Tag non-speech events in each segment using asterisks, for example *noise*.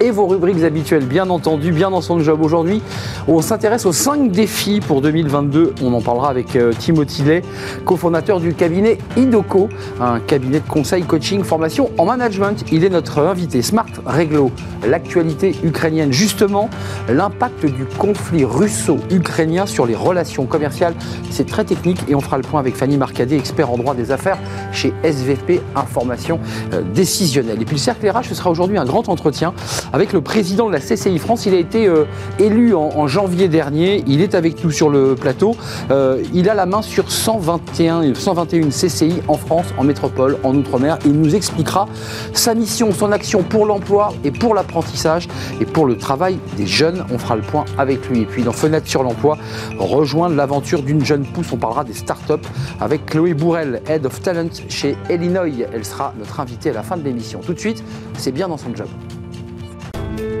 et vos rubriques habituelles, bien entendu, bien dans son job. Aujourd'hui, on s'intéresse aux 5 défis pour 2022. On en parlera avec euh, Timothy Lay, cofondateur du cabinet Idoco, un cabinet de conseil, coaching, formation en management. Il est notre invité. Smart Reglo, l'actualité ukrainienne. Justement, l'impact du conflit russo-ukrainien sur les relations commerciales, c'est très technique et on fera le point avec Fanny Marcadet, expert en droit des affaires chez SVP Information euh, Décisionnelle. Et puis le cercle RH, ce sera aujourd'hui un grand entretien avec le président de la CCI France. Il a été euh, élu en, janvier dernier. Il est avec nous sur le plateau. Euh, il a la main sur 121, 121 CCI en France, en métropole, en Outre-mer. Il nous expliquera sa mission, son action pour l'emploi et pour l'apprentissage et pour le travail des jeunes. On fera le point avec lui. Et puis dans Fenêtre sur l'emploi, rejoindre l'aventure d'une jeune pousse. On parlera des startups avec Chloé Bourrel, Head of Talent chez Illinois. Elle sera notre invitée à la fin de l'émission. Tout de suite, c'est bien dans son job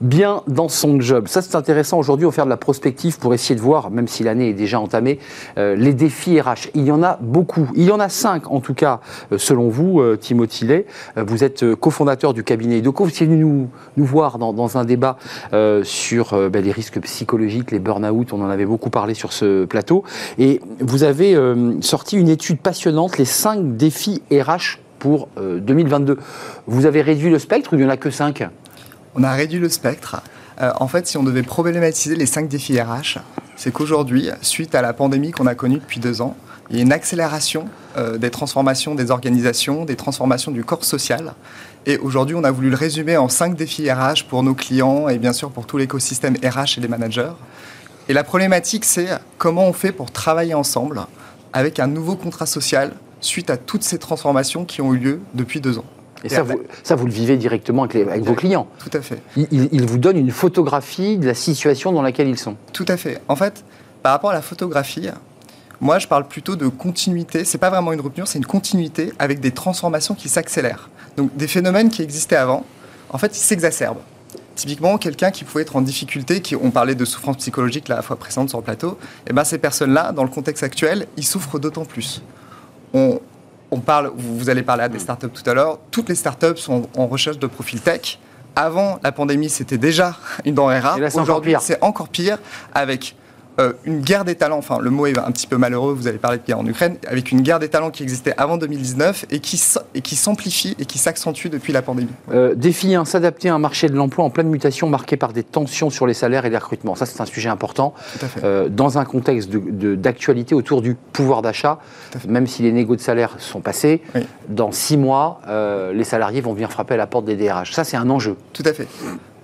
Bien dans son job. Ça, c'est intéressant aujourd'hui, on va faire de la prospective pour essayer de voir, même si l'année est déjà entamée, euh, les défis RH. Il y en a beaucoup. Il y en a cinq, en tout cas, euh, selon vous, euh, Timothy Lay. vous êtes cofondateur du cabinet Edoco. Vous êtes venu nous, nous voir dans, un débat sur ben, les risques psychologiques, les burn-out. On en avait beaucoup parlé sur ce plateau. Et vous avez sorti une étude passionnante, les cinq défis RH pour 2022. Vous avez réduit le spectre ou il n'y en a que cinq? On a réduit le spectre. Euh, en fait, si on devait problématiser les cinq défis RH, c'est qu'aujourd'hui, suite à la pandémie qu'on a connue depuis deux ans, il y a une accélération euh, des transformations des organisations, des transformations du corps social. Et aujourd'hui, on a voulu le résumer en cinq défis RH pour nos clients et bien sûr pour tout l'écosystème RH et les managers. Et la problématique, c'est comment on fait pour travailler ensemble avec un nouveau contrat social suite à toutes ces transformations qui ont eu lieu depuis deux ans. Et, ça, vous, ça, vous, le vivez directement avec, vos clients. Tout à fait. Ils, vous donnent une photographie de la situation dans laquelle ils sont. Tout à fait. En fait, par rapport à la photographie, moi, je parle plutôt de continuité. C'est pas vraiment une rupture, c'est une continuité avec des transformations qui s'accélèrent. Donc, des phénomènes qui existaient avant, en fait, ils s'exacerbent. Typiquement, quelqu'un qui pouvait être en difficulté, qui, on parlait de souffrance psychologique la fois précédente sur le plateau, et eh ben ces personnes-là, dans le contexte actuel, ils souffrent d'autant plus. On, on parle, vous allez parler à des startups tout à l'heure, toutes les startups sont en recherche de profil tech. Avant la pandémie, c'était déjà une denrée rare. Aujourd'hui, c'est encore pire avec euh, une guerre des talents, enfin le mot est un petit peu malheureux, vous allez parler de guerre en Ukraine, avec une guerre des talents qui existait avant 2019 et qui, et qui s'amplifie et qui s'accentue depuis la pandémie. Euh, défi 1, s'adapter à un marché de l'emploi en pleine mutation marqué par des tensions sur les salaires et les recrutements. Ça, c'est un sujet important euh, dans un contexte d'actualité autour du pouvoir d'achat. Même si les négociations de salaire sont passés, dans six mois, les salariés vont venir frapper à la porte des DRH. Ça, c'est un enjeu. Tout à fait.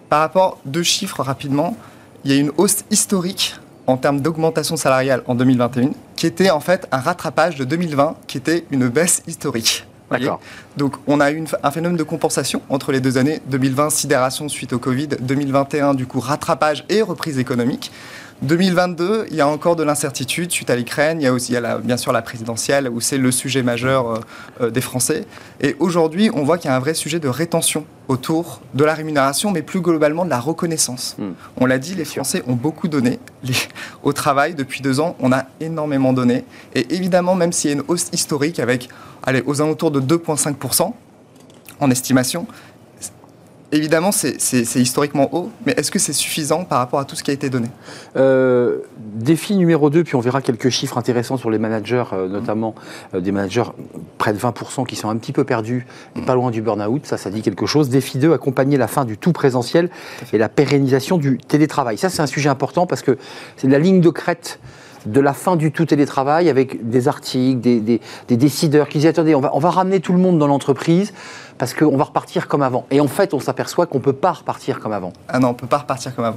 Par rapport, deux chiffres rapidement. Il y a une hausse historique en termes d'augmentation salariale en 2021, qui était en fait un rattrapage de 2020, qui était une baisse historique. Donc on a eu un phénomène de compensation entre les deux années, 2020 sidération suite au Covid, 2021 du coup rattrapage et reprise économique. 2022, il y a encore de l'incertitude suite à l'Ukraine. Il y a aussi, bien sûr la présidentielle où c'est le sujet majeur euh, euh, des Français. Et aujourd'hui, on voit qu'il y a un vrai sujet de rétention autour de la rémunération, mais plus globalement de la reconnaissance. Hmm. On l'a dit, les Français ont beaucoup donné au travail depuis deux ans. On a énormément donné. Et évidemment, même s'il y a une hausse historique avec, allez, aux alentours de 2,5% en estimation, évidemment, c'est historiquement haut, mais est-ce que c'est suffisant par rapport à tout ce qui a été donné? Euh, Défi numéro 2, puis on verra quelques chiffres intéressants sur les managers, euh, notamment euh, des managers près de 20% qui sont un petit peu perdus, pas loin du burn-out, ça, ça dit quelque chose. Défi 2, accompagner la fin du tout présentiel et la pérennisation du télétravail. Ça, c'est un sujet important parce que c'est la ligne de crête de la fin du tout télétravail avec des articles, des, décideurs qui disent attendez, on va, on va ramener tout le monde dans l'entreprise parce qu'on va repartir comme avant. Et en fait, on s'aperçoit qu'on ne peut pas repartir comme avant. Ah non, on ne peut pas repartir comme avant.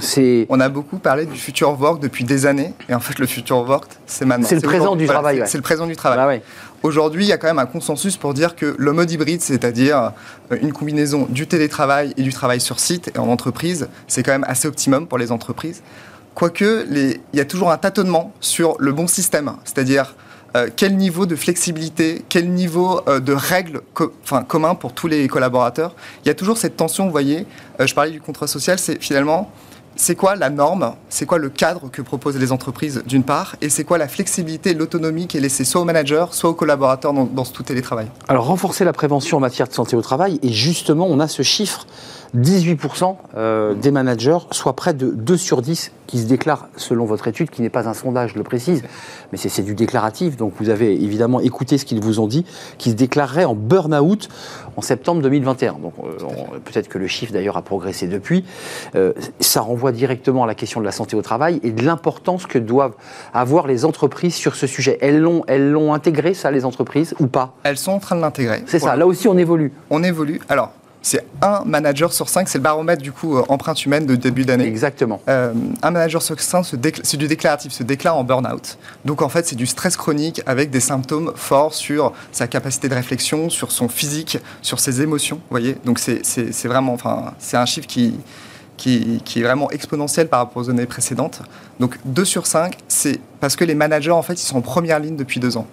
On a beaucoup parlé du future work depuis des années, et en fait, le future work, c'est maintenant. C'est le, présent du travail. C'est le présent du travail. Aujourd'hui, il y a quand même un consensus pour dire que le mode hybride, c'est-à-dire euh, une combinaison du télétravail et du travail sur site et en entreprise, c'est quand même assez optimum pour les entreprises. Quoique, il y a toujours un tâtonnement sur le bon système, c'est-à-dire euh, quel niveau de flexibilité, quel niveau euh, de règles enfin, commun pour tous les collaborateurs? Il y a toujours cette tension, vous voyez, euh, je parlais du contrat social, c'est finalement c'est quoi la norme, c'est quoi le cadre que proposent les entreprises d'une part, et c'est quoi la flexibilité, l'autonomie qui est laissée soit aux managers, soit aux collaborateurs dans, dans tout télétravail? Alors renforcer la prévention en matière de santé au travail, et justement on a ce chiffre 18% euh, des managers, soit près de 2 sur 10 qui se déclarent, selon votre étude, qui n'est pas un sondage, je le précise, mais c'est du déclaratif, donc vous avez évidemment écouté ce qu'ils vous ont dit, qui se déclareraient en burn-out en septembre 2021. Donc euh, peut-être que le chiffre d'ailleurs a progressé depuis. Euh, ça renvoie directement à la question de la santé au travail et de l'importance que doivent avoir les entreprises sur ce sujet. Elles l'ont, elles l'ont intégré, ça, les entreprises, ou pas? Elles sont en train de l'intégrer. C'est ça, là aussi on évolue. On évolue. Alors, c'est un manager sur cinq, c'est le baromètre du coup euh, empreinte humaine de début d'année. Exactement. Euh, un manager sur cinq, c'est du déclaratif, se déclare en burn-out. Donc en fait, c'est du stress chronique avec des symptômes forts sur sa capacité de réflexion, sur son physique, sur ses émotions. Vous voyez Donc c'est vraiment, enfin, c'est un chiffre qui, qui, qui, est vraiment exponentiel par rapport aux années précédentes. Donc 2 sur 5, c'est parce que les managers, en fait, ils sont en première ligne depuis deux ans.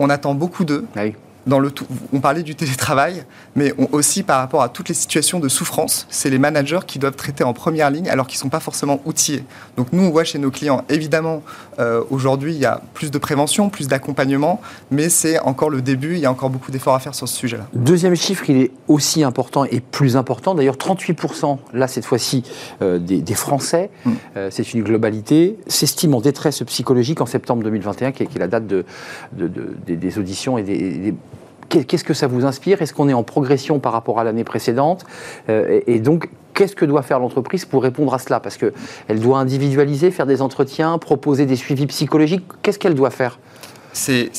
On attend beaucoup d'eux. Ah oui le on parlait du télétravail, mais aussi par rapport à toutes les situations de souffrance, c'est les managers qui doivent traiter en première ligne alors qu'ils ne sont pas forcément outillés. Donc nous, on voit chez nos clients, évidemment, euh, aujourd'hui, il y a plus de prévention, plus d'accompagnement, mais c'est encore le début, il y a encore beaucoup d'efforts à faire sur ce sujet-là. Deuxième chiffre, il est aussi important et plus important, d'ailleurs 38%, là cette fois-ci, euh, des, Français, mm. euh, c'est une globalité, s'estiment en détresse psychologique en septembre 2021, qui est, la date de, des, auditions et des Qu'est-ce que ça vous inspire? Est-ce qu'on est en progression par rapport à l'année précédente? Euh, Et donc, qu'est-ce que doit faire l'entreprise pour répondre à cela? Parce qu'elle doit individualiser, faire des entretiens, proposer des suivis psychologiques. Qu'est-ce qu'elle doit faire? C'est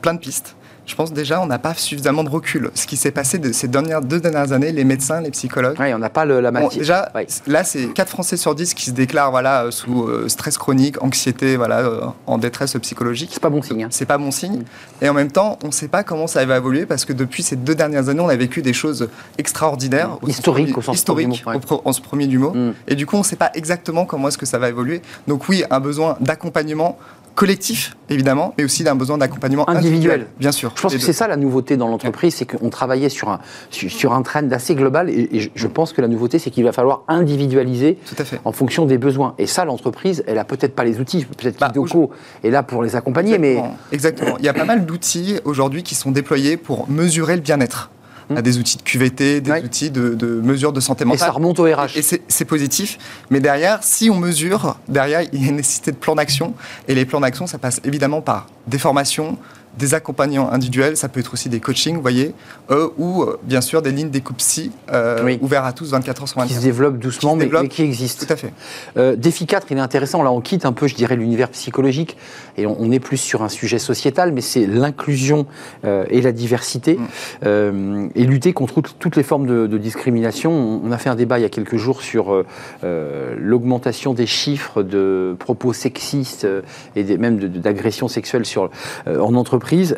plein de pistes je pense déjà on n'a pas suffisamment de recul. Ce qui s'est passé de ces dernières, deux dernières années, les médecins, les psychologues. Oui, on n'a pas la matière. déjà, là, c'est 4 Français sur 10 qui se déclarent voilà, sous euh, stress chronique, anxiété, voilà, euh, en détresse psychologique. C'est pas bon signe. Hein. C'est pas bon signe. Et en même temps, on ne sait pas comment ça va évoluer parce que depuis ces deux dernières années, on a vécu des choses extraordinaires. Historiques au sens historique, en ce premier du mot. Mm. Et du coup, on ne sait pas exactement comment est-ce que ça va évoluer. Donc oui, un besoin d'accompagnement collectif, évidemment, mais aussi d'un besoin d'accompagnement individuel. Bien sûr. Je pense que c'est ça la nouveauté dans l'entreprise, c'est qu'on travaillait sur un, sur un trend assez global, et, je pense que la nouveauté, c'est qu'il va falloir individualiser Tout à fait. en fonction des besoins. Et ça, l'entreprise, elle a peut-être pas les outils, peut-être bah, qu'Idoco est là pour les accompagner, mais... Exactement. Il y a pas mal d'outils aujourd'hui qui sont déployés pour mesurer le bien-être à des outils de QVT, des outils de, de, mesure de santé mentale. Et ça remonte au RH. Et c'est positif. Mais derrière, si on mesure, derrière, il y a une nécessité de plan d'action. Et les plans d'action, ça passe évidemment par des formations, des accompagnants individuels, ça peut être aussi des coachings, vous voyez, euh, ou euh, bien sûr des lignes d'écoute psy euh, ouvertes à tous 24 heures sur 24. Qui se développent doucement, mais, qui existent. Tout à fait. Euh, Défi 4, il est intéressant. Là, on quitte un peu, je dirais, l'univers psychologique et on, est plus sur un sujet sociétal, mais c'est l'inclusion et la diversité mm. et lutter contre toutes les formes de, discrimination. On, a fait un débat il y a quelques jours sur l'augmentation des chiffres de propos sexistes et des, même d'agressions sexuelles sur, en entreprise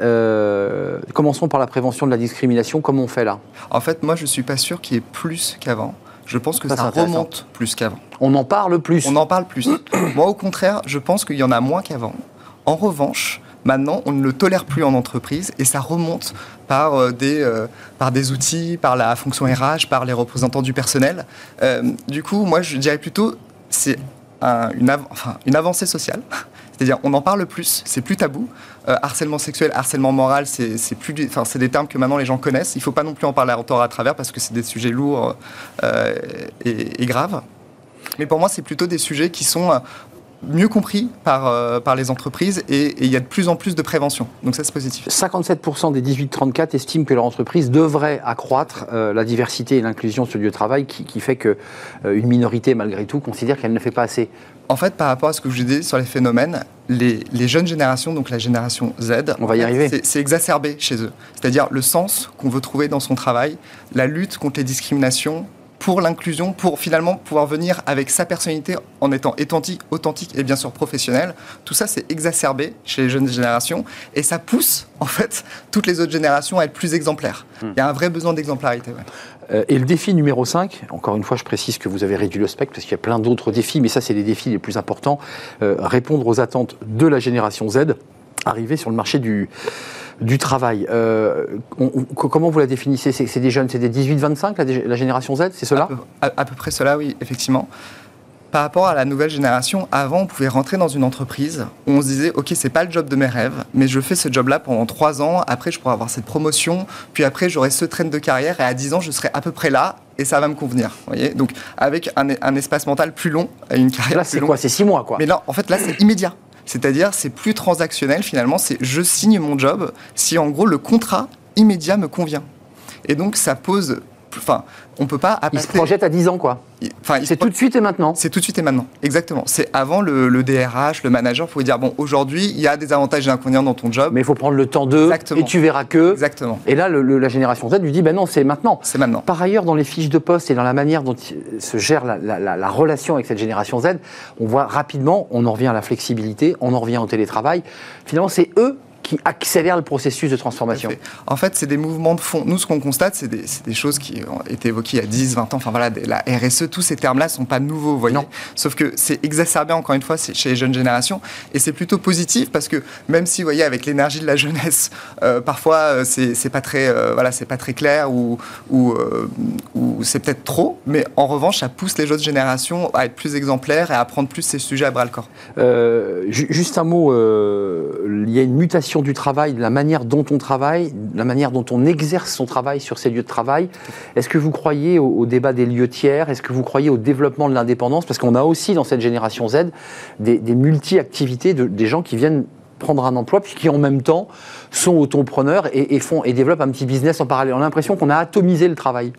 commençons par la prévention de la discrimination. Comment on fait là En fait, moi, je ne suis pas sûr qu'il y ait plus qu'avant. Je pense que ça, remonte plus qu'avant. On en parle plus On en parle plus. *clears throat* moi, au contraire, je pense qu'il y en a moins qu'avant. En revanche, maintenant, on ne le tolère plus en entreprise et ça remonte par, euh, des, euh, par des outils, par la fonction RH, par les représentants du personnel. du coup, moi, je dirais plutôt, c'est une, enfin, une avancée sociale. C'est-à-dire, on en parle plus, c'est plus tabou. Euh, harcèlement sexuel, harcèlement moral, c'est plus, enfin, c'est des termes que maintenant les gens connaissent. Il ne faut pas non plus en parler à tort à travers parce que c'est des sujets lourds euh, et, graves. Mais pour moi, c'est plutôt des sujets qui sont euh, mieux compris par, par les entreprises et il y a de plus en plus de prévention. Donc ça, c'est positif. 57% des 18-34 estiment que leur entreprise devrait accroître la diversité et l'inclusion sur le lieu de travail, qui, qui fait qu'une minorité, malgré tout, considère qu'elle ne fait pas assez. En fait, par rapport à ce que je vous disais sur les phénomènes, les, jeunes générations, donc la génération Z, on va y arriver. C'est exacerbé chez eux. C'est-à-dire le sens qu'on veut trouver dans son travail, la lutte contre les discriminations pour l'inclusion, pour finalement pouvoir venir avec sa personnalité en étant authentique, authentique et bien sûr professionnel. Tout ça, c'est exacerbé chez les jeunes générations et ça pousse en fait toutes les autres générations à être plus exemplaires. Hmm. Il y a un vrai besoin d'exemplarité. Et le défi numéro 5, encore une fois, je précise que vous avez réduit le spectre parce qu'il y a plein d'autres défis, mais ça, c'est les défis les plus importants. Euh, répondre aux attentes de la génération Z, arriver sur le marché du, du travail. Euh, comment vous la définissez? C'est des jeunes, c'est des 18-25, la, la, génération Z, c'est cela? À peu, près cela, oui, effectivement par rapport à la nouvelle génération, avant, on pouvait rentrer dans une entreprise où on se disait, OK, c'est pas le job de mes rêves, mais je fais ce job-là pendant trois ans. Après, je pourrai avoir cette promotion. Puis après, j'aurai ce train de carrière. Et à 10 ans, je serai à peu près là et ça va me convenir. Voyez Donc, avec un, espace mental plus long, une carrière. Là, c'est quoi? C'est six mois, quoi. Mais non, en fait, là, c'est immédiat. C'est-à-dire, c'est plus transactionnel finalement. C'est je signe mon job si en gros le contrat immédiat me convient. Et donc, ça pose. Enfin, on peut pas. Il se projette à 10 ans, quoi. Enfin, c'est tout de suite et maintenant. C'est tout de suite et maintenant, exactement. C'est avant le, DRH, le manager pouvait dire bon, aujourd'hui, il y a des avantages et inconvénients dans ton job. Mais il faut prendre le temps d'eux et tu verras que. Exactement. Et là, la génération Z lui dit ben non, c'est maintenant. C'est maintenant. Par ailleurs, dans les fiches de poste et dans la manière dont se gère la, relation avec cette génération Z, on voit rapidement, on en revient à la flexibilité, on en revient au télétravail. Finalement, c'est eux qui accélère le processus de transformation En fait, c'est des mouvements de fond. Nous, ce qu'on constate, c'est des, choses qui ont été évoquées il y a 10, 20 ans. Enfin voilà, la RSE, tous ces termes-là ne sont pas nouveaux, vous voyez. Sauf que c'est exacerbé, encore une fois, chez les jeunes générations. Et c'est plutôt positif parce que même si, vous voyez, avec l'énergie de la jeunesse, euh, parfois, euh, c'est pas, très, euh, voilà, pas très clair ou, ou, ou c'est peut-être trop. Mais en revanche, ça pousse les autres générations à être plus exemplaires et à prendre plus ces sujets à bras-le-corps. juste un mot, il y a une mutation du travail, de la manière dont on travaille, de la manière dont on exerce son travail sur ces lieux de travail. Est-ce que vous croyez au, débat des lieux tiers? Est-ce que vous croyez au développement de l'indépendance? Parce qu'on a aussi dans cette génération Z des, multi-activités, de, des gens qui viennent prendre un emploi, puis qui en même temps sont autopreneurs et, et, font, et développent un petit business en parallèle. On a l'impression qu'on a atomisé le travail.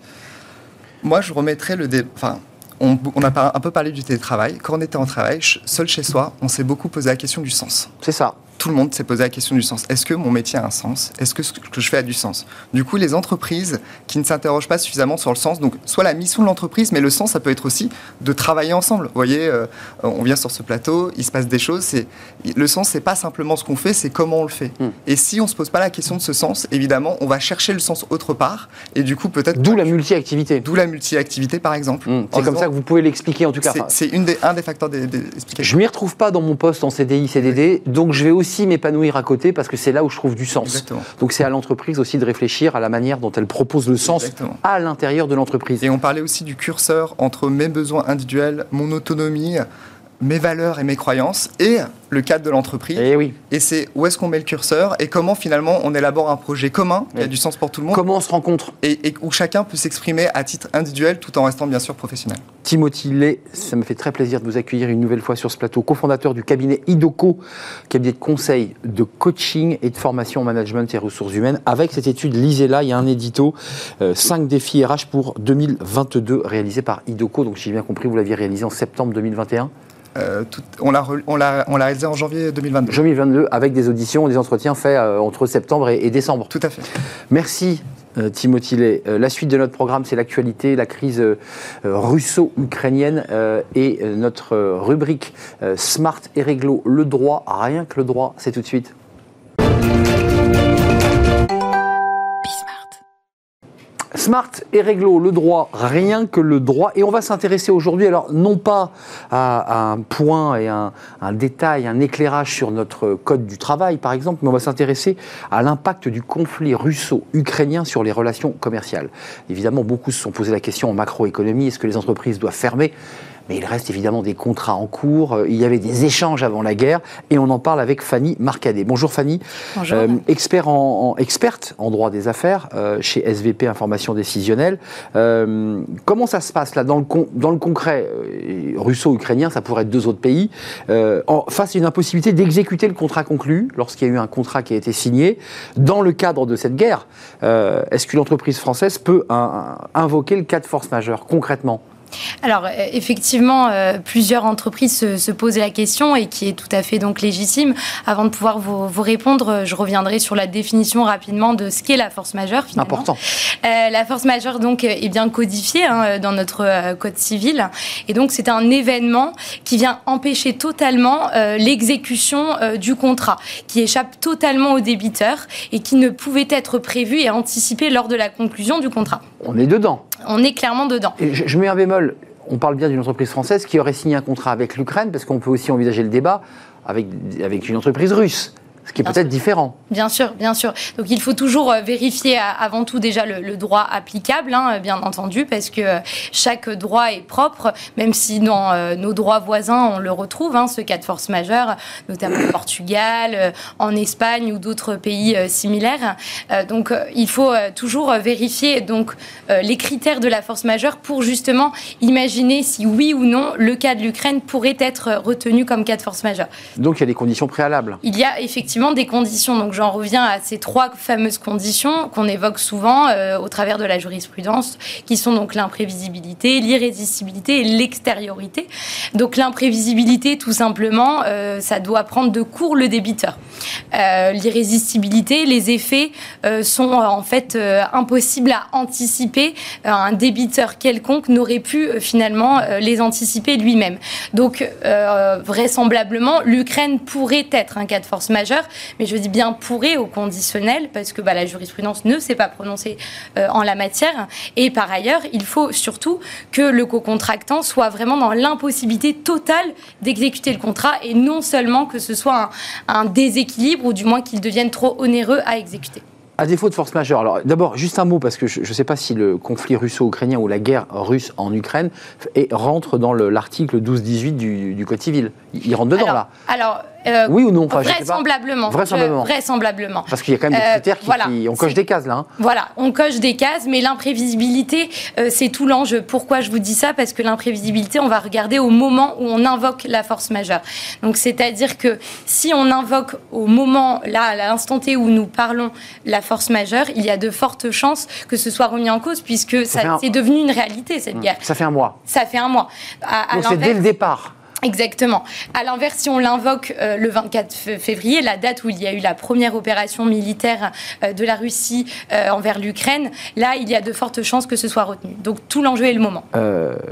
Moi, je remettrais le... débat on, a un peu parlé du télétravail. Quand on était en travail, seul chez soi, on s'est beaucoup posé la question du sens. C'est ça. Tout le monde s'est posé la question du sens. Est-ce que mon métier a un sens? Est-ce que ce que je fais a du sens? Du coup, les entreprises qui ne s'interrogent pas suffisamment sur le sens, donc soit la mission de l'entreprise, mais le sens, ça peut être aussi de travailler ensemble. Vous voyez, euh, on vient sur ce plateau, il se passe des choses. C'est le sens, c'est pas simplement ce qu'on fait, c'est comment on le fait. Hmm. Et si on se pose pas la question de ce sens, évidemment, on va chercher le sens autre part, et du coup, peut-être. D'où la multi-activité. D'où la multi-activité, par exemple. Hmm. C'est comme ça que vous pouvez l'expliquer en tout cas. C'est des, un des facteurs d'explication. Je m'y retrouve pas dans mon poste en CDI, CDD, donc je vais aussi m'épanouir à côté parce que c'est là où je trouve du sens. Donc c'est à l'entreprise aussi de réfléchir à la manière dont elle propose le sens à l'intérieur de l'entreprise. Et on parlait aussi du curseur entre mes besoins individuels, mon autonomie, mes valeurs et mes croyances et le cadre de l'entreprise. Et, eh oui. et c'est où est-ce qu'on met le curseur et comment finalement on élabore un projet commun qui a du sens pour tout le monde. Comment on se rencontre. Et, où chacun peut s'exprimer à titre individuel tout en restant bien sûr professionnel. Timothy Lay, ça me fait très plaisir de vous accueillir une nouvelle fois sur ce plateau, cofondateur du cabinet IDOCO, cabinet de conseil, de coaching et de formation en management et ressources humaines. Avec cette étude, lisez-la, il y a un édito, 5 euh, défis RH pour 2022 réalisé par IDOCO. Donc si j'ai bien compris, vous l'aviez réalisé en septembre 2021 euh, on l'a réalisé en janvier 2022. Janvier 2022, avec des auditions, des entretiens faits euh, entre septembre et, décembre. Tout à fait. Merci. Euh, Timothy Lay. la suite de notre programme, c'est l'actualité, la crise russo-ukrainienne et notre rubrique Smart et Réglo, le droit, rien que le droit, c'est tout de suite. Smart et réglo, le droit, rien que le droit. Et on va s'intéresser aujourd'hui, alors non pas à, un point et un, un, détail, un éclairage sur notre code du travail, par exemple, mais on va s'intéresser à l'impact du conflit russo-ukrainien sur les relations commerciales. Évidemment, beaucoup se sont posé la question en macroéconomie, est-ce que les entreprises doivent fermer? Mais il reste évidemment des contrats en cours. Euh, il y avait des échanges avant la guerre et on en parle avec Fanny Marcadet. Bonjour Fanny, Bonjour. Euh, expert en, experte en droit des affaires euh, chez SVP Information Décisionnelle. comment ça se passe là dans le, dans le concret Russo-ukrainien, ça pourrait être deux autres pays, en, face à une impossibilité d'exécuter le contrat conclu lorsqu'il y a eu un contrat qui a été signé dans le cadre de cette guerre. Est-ce qu'une entreprise française peut invoquer le cas de force majeure concrètement? Alors effectivement, plusieurs entreprises se, posent la question et qui est tout à fait donc légitime. Avant de pouvoir vous, répondre, je reviendrai sur la définition rapidement de ce qu'est la force majeure. Important. la force majeure donc est bien codifiée hein, dans notre code civil et donc c'est un événement qui vient empêcher totalement l'exécution du contrat, qui échappe totalement au débiteur et qui ne pouvait être prévu et anticipé lors de la conclusion du contrat. On est dedans. On est clairement dedans. Je, mets un bémol. On parle bien d'une entreprise française qui aurait signé un contrat avec l'Ukraine, parce qu'on peut aussi envisager le débat avec une entreprise russe ce qui est peut-être différent. Bien sûr, bien sûr. Donc il faut toujours euh, vérifier avant tout déjà le, droit applicable, hein, bien entendu, parce que euh, chaque droit est propre, même si dans euh, nos droits voisins on le retrouve, hein, ce cas de force majeure, notamment au Portugal, en Espagne ou d'autres pays similaires. donc il faut toujours vérifier donc les critères de la force majeure pour justement imaginer si oui ou non le cas de l'Ukraine pourrait être retenu comme cas de force majeure. Donc il y a des conditions préalables. Il y a effectivement des conditions. Donc j'en reviens à ces trois fameuses conditions qu'on évoque souvent euh, au travers de la jurisprudence, qui sont donc l'imprévisibilité, l'irrésistibilité et l'extériorité. Donc l'imprévisibilité, tout simplement, euh, ça doit prendre de court le débiteur. Euh, l'irrésistibilité, les effets sont en fait impossibles à anticiper. un débiteur quelconque n'aurait pu finalement les anticiper lui-même. Donc vraisemblablement, l'Ukraine pourrait être un cas de force majeure mais je dis bien pourrait au conditionnel, parce que bah, la jurisprudence ne s'est pas prononcée euh, en la matière. Et par ailleurs, il faut surtout que le co-contractant soit vraiment dans l'impossibilité totale d'exécuter le contrat, et non seulement que ce soit un, déséquilibre, ou du moins qu'il devienne trop onéreux à exécuter. À défaut de force majeure, alors d'abord juste un mot parce que je ne sais pas si le conflit russo-ukrainien ou la guerre russe en Ukraine rentre dans l'article 12-18 du, du, Code civil. Il, rentre dedans là. Alors euh, oui ou non vraisemblablement, vraisemblablement. vraisemblablement. Parce qu'il y a quand même des euh, critères qui, on coche des cases là. Hein. Voilà, on coche des cases, mais l'imprévisibilité, euh, c'est tout l'enjeu. Pourquoi je vous dis ça? Parce que l'imprévisibilité, on va regarder au moment où on invoque la force majeure. Donc c'est-à-dire que si on invoque au moment, là, à l'instant T où nous parlons la force majeure, il y a de fortes chances que ce soit remis en cause, puisque ça, c'est devenu une réalité cette mmh. guerre. Ça fait un mois. Ça fait un mois. Donc c'est dès le départ. Exactement. À l'inverse, si on l'invoque euh, le 24 février, la date où il y a eu la première opération militaire euh, de la Russie euh, envers l'Ukraine, là, il y a de fortes chances que ce soit retenu. Donc tout l'enjeu est le moment.